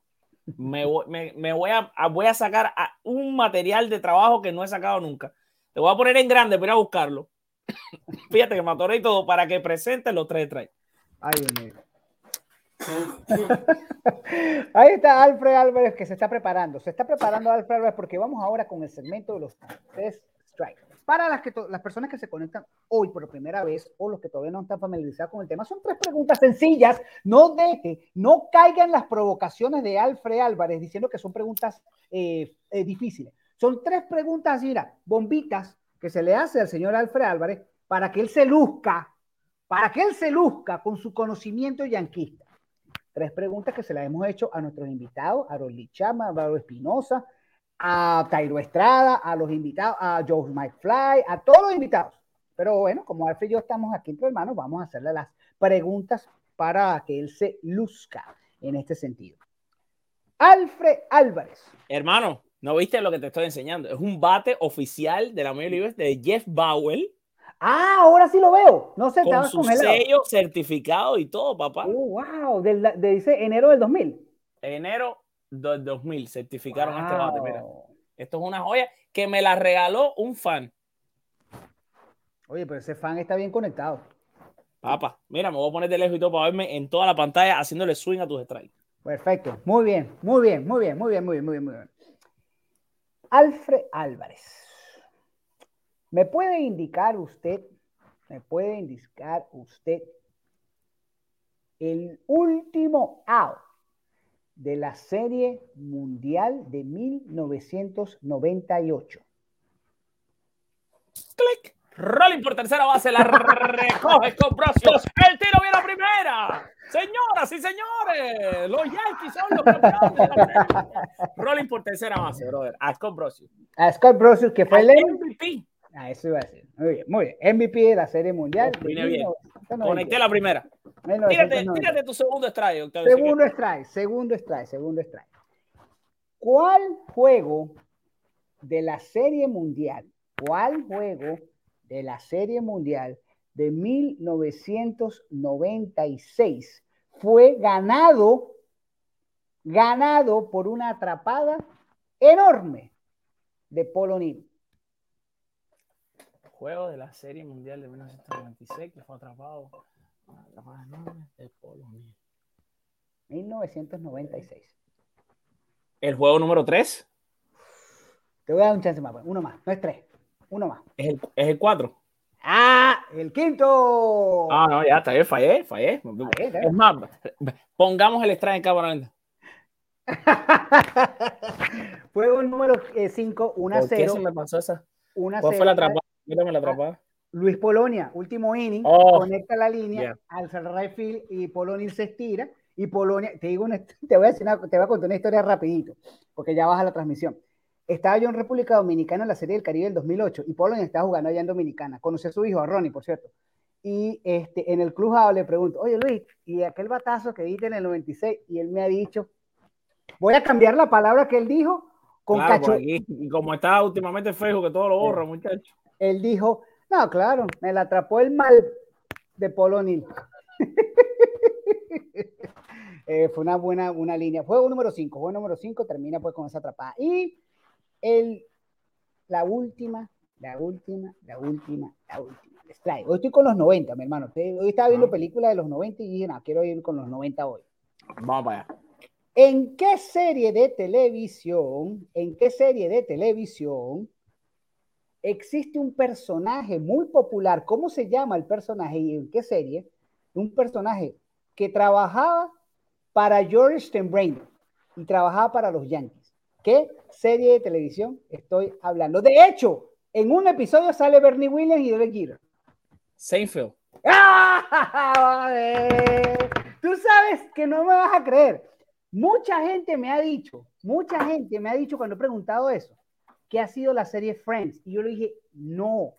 B: me voy, me, me voy, a, voy a sacar un material de trabajo que no he sacado nunca. Te voy a poner en grande, voy a buscarlo. Fíjate que me atoré y todo para que presentes los tres strikes.
C: Ay, Dios mío. Ahí está Alfred Álvarez que se está preparando. Se está preparando Alfred Álvarez porque vamos ahora con el segmento de los tres strikes. Para las, que las personas que se conectan hoy por primera vez o los que todavía no están familiarizados con el tema, son tres preguntas sencillas. No deje, no caigan las provocaciones de Alfred Álvarez diciendo que son preguntas eh, eh, difíciles. Son tres preguntas, mira, bombitas que se le hace al señor Alfred Álvarez para que él se luzca, para que él se luzca con su conocimiento yanquista. Tres preguntas que se las hemos hecho a nuestros invitados, a Rolly Chama, a Pablo Espinosa, a Tairo Estrada, a los invitados, a Joe McFly, a todos los invitados. Pero bueno, como Alfred y yo estamos aquí entre hermanos, vamos a hacerle las preguntas para que él se luzca en este sentido. Alfred Álvarez.
B: Hermano, ¿no viste lo que te estoy enseñando? Es un bate oficial de la Major League de Jeff Bowell
C: Ah, ahora sí lo veo. No sé,
B: con su
C: congelado.
B: sello certificado y todo, papá.
C: Oh, wow, del, de, dice enero del 2000.
B: Enero del 2000 certificaron este bate. Mira, esto es una joya que me la regaló un fan.
C: Oye, pero ese fan está bien conectado.
B: Papá, mira, me voy a poner de lejos y todo para verme en toda la pantalla haciéndole swing a tus strikes.
C: Perfecto. Muy bien, muy bien, muy bien, muy bien, muy bien, muy bien, muy bien. Alfred Álvarez. ¿Me puede indicar usted, me puede indicar usted el último out de la Serie Mundial de 1998?
B: Clic. Rolling por tercera base, la recoge con Brosius. El tiro viene a primera. Señoras y señores, los Yankees son los campeones. de la serie. Rolling por tercera base, brother. A Scott Brosius.
C: A Scott Brosius, que fue el
B: MVP.
C: Ah, eso iba a decir. Muy bien, muy bien. MVP de la Serie Mundial. de
B: Vine bien.
C: 1998.
B: Conecté la primera. Tírate,
C: 1998.
B: tírate tu segundo strike, Octavio.
C: Segundo strike, segundo strike, segundo strike. ¿Cuál juego de la Serie Mundial, cuál juego de la Serie Mundial de 1996 fue ganado, ganado por una atrapada enorme de Polo Nil?
B: Juego de la Serie Mundial de 1996 que fue atrapado. De Polo Nil.
C: 1996.
B: El juego número 3
C: Te voy a dar un chance más, pues, uno más, no es tres, uno más.
B: es el, es el 4.
C: ¡Ah! ¡El quinto!
B: Ah, no, ya está bien, fallé, fallé.
C: Ahí está.
B: Es más, pongamos el strike en cámara lenta.
C: Juego número 5, 1 a
B: ¿Por qué
C: 0.
B: se me pasó esa?
C: 1 a
B: ¿Cuál
C: 0.
B: fue la atrapada? Mírame la atrapada.
C: Luis Polonia, último inning,
B: Oh.
C: conecta la línea
B: Yeah.
C: al right field y Polonia se estira y Polonia, te digo, una- te voy a decir una- te voy a contar una historia rapidito, porque ya baja la transmisión. Estaba yo en República Dominicana en la Serie del Caribe del 2008 y Polonia estaba jugando allá en Dominicana. Conocí a su hijo, a Ronnie, por cierto. Y este, en el club le pregunto, oye Luis, ¿y aquel batazo que diste en el 96? Y él me ha dicho, voy a cambiar la palabra que él dijo con
B: Claro,
C: cacho.
B: por aquí. Y como está últimamente Facebook, que todo lo borra, muchacho.
C: Él dijo, no, claro, me la atrapó el mal de Polo Nil. Eh, fue una buena una línea. Juego número 5, juego número 5 termina pues con esa atrapada. Y el, la última, la última, la última, la última. Les traigo. Hoy estoy con los 90, mi hermano. Hoy estaba viendo
B: Ah.
C: películas de los 90 y dije, no, quiero ir con los 90 hoy.
B: Vamos para allá.
C: ¿En qué serie de televisión, en qué serie de televisión existe un personaje muy popular? ¿Cómo se llama el personaje y en qué serie? Un personaje que trabajaba para George Steinbrenner y trabajaba para los Yankees. ¿Qué serie de televisión estoy hablando? De hecho, en un episodio sale Bernie Williams y Derek Jeter.
B: Seinfeld.
C: ¡Ah! Tú sabes que no me vas a creer. Mucha gente me ha dicho, mucha gente me ha dicho cuando he preguntado eso, que ha sido la serie Friends. Y yo le dije, no,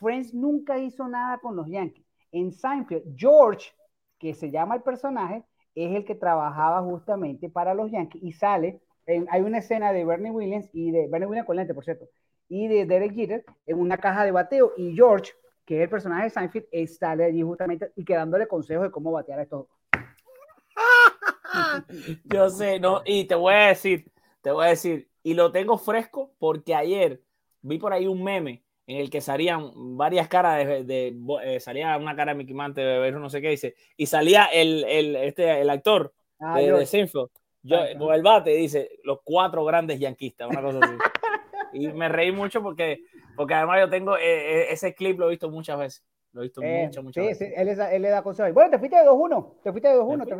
C: Friends nunca hizo nada con los Yankees. En Seinfeld, George, que se llama el personaje, es el que trabajaba justamente para los Yankees y sale, en- hay una escena de Bernie Williams y de Bernie Williams con lente, por cierto, y de Derek Jeter en una caja de bateo y George, que es el personaje de Seinfeld, sale allí justamente y quedándole consejos de cómo batear a estos.
B: Yo sé, no, y te voy a decir, te voy a decir, y lo tengo fresco porque ayer vi por ahí un meme en el que salían varias caras de, de- eh, salía una cara de Mickey Mantle, de no sé qué dice, y salía el, el, este, el actor
C: Ah,
B: de, de. Seinfeld, yo, con el bate, dice, los cuatro grandes yanquistas, una cosa así. y me reí mucho porque, porque además yo tengo, eh, eh, ese clip lo he visto muchas veces, lo he visto
C: Eh,
B: muchas, muchas
C: sí,
B: veces.
C: sí, él, es- él le da consejos. Bueno, te fuiste de 2-1, te fuiste de 2-1, te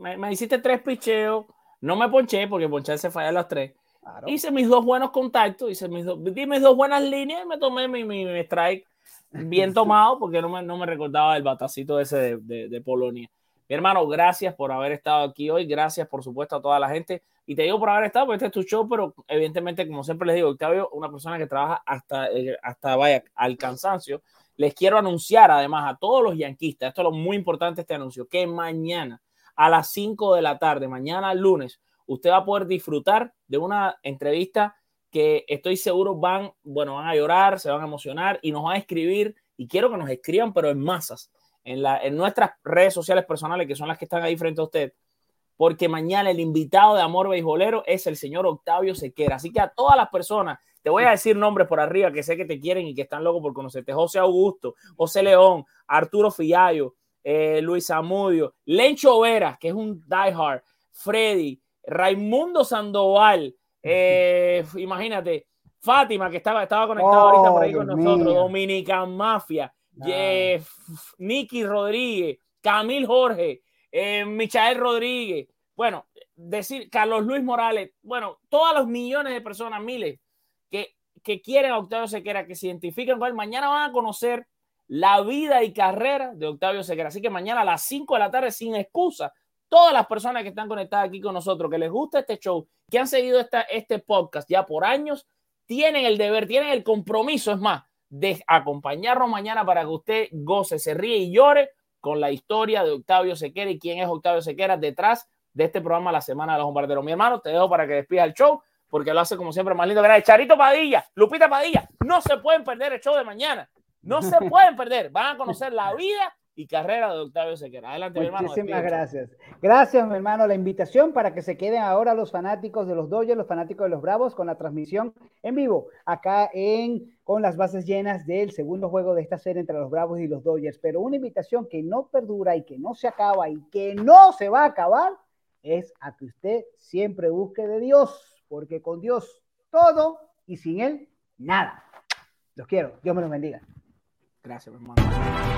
B: Me, me, hiciste tres picheos, no me ponché porque poncharse falla a las tres.
C: Claro.
B: Hice mis dos buenos contactos, hice mis dos, di mis dos buenas líneas y me tomé mi, mi, mi strike bien tomado porque no me, no me recordaba el batacito ese de, de, de Polonia. Mi hermano, gracias por haber estado aquí hoy, gracias por supuesto a toda la gente y te digo por haber estado, porque este es tu show, pero evidentemente como siempre les digo, Octavio, una persona que trabaja hasta, eh, hasta vaya al cansancio, les quiero anunciar además a todos los yanquistas, esto es lo muy importante este anuncio, que mañana a las 5 de la tarde, mañana lunes, usted va a poder disfrutar de una entrevista que estoy seguro van, bueno, van a llorar, se van a emocionar y nos van a escribir y quiero que nos escriban, pero en masas, en, la, en nuestras redes sociales personales, que son las que están ahí frente a usted, porque mañana el invitado de Amor Beisbolero es el señor Octavio Sequera. Así que a todas las personas, te voy a decir nombres por arriba que sé que te quieren y que están locos por conocerte. José Augusto, José León, Arturo Fiallo, eh, Luis Amudio, Lencho Vera, que es un diehard, Freddy, Raimundo Sandoval, eh, imagínate, Fátima, que estaba, estaba conectada
C: Oh,
B: ahorita por ahí con
C: Dios
B: nosotros,
C: mío.
B: Dominican Mafia,
C: Ah.
B: eh, Nicky Rodríguez, Camil Jorge, eh, Michael Rodríguez, bueno, decir Carlos Luis Morales, bueno, todos los millones de personas, miles, que, que quieren a Octavio Sequera, que se identifican con él, mañana van a conocer la vida y carrera de Octavio Sequera. Así que mañana a las 5 de la tarde, sin excusa, todas las personas que están conectadas aquí con nosotros, que les gusta este show, que han seguido esta, este podcast ya por años, tienen el deber, tienen el compromiso, es más, de acompañarnos mañana para que usted goce, se ríe y llore con la historia de Octavio Sequera y quién es Octavio Sequera detrás de este programa La Semana de los Bombarderos. Mi hermano, te dejo para que despidas el show porque lo hace como siempre más lindo. Gracias. Charito Padilla, Lupita Padilla, no se pueden perder el show de mañana. No se pueden perder. Van a conocer la vida y carrera de Octavio Sequera. Adelante, mi hermano.
C: Muchísimas gracias. Gracias, mi hermano. La invitación para que se queden ahora los fanáticos de los Dodgers, los fanáticos de los Bravos, con la transmisión en vivo acá en con las bases llenas del segundo juego de esta serie entre los Bravos y los Dodgers. Pero una invitación que no perdura y que no se acaba y que no se va a acabar es a que usted siempre busque de Dios, porque con Dios todo y sin Él nada. Los quiero. Dios me los bendiga.
B: Gracias, mi hermano.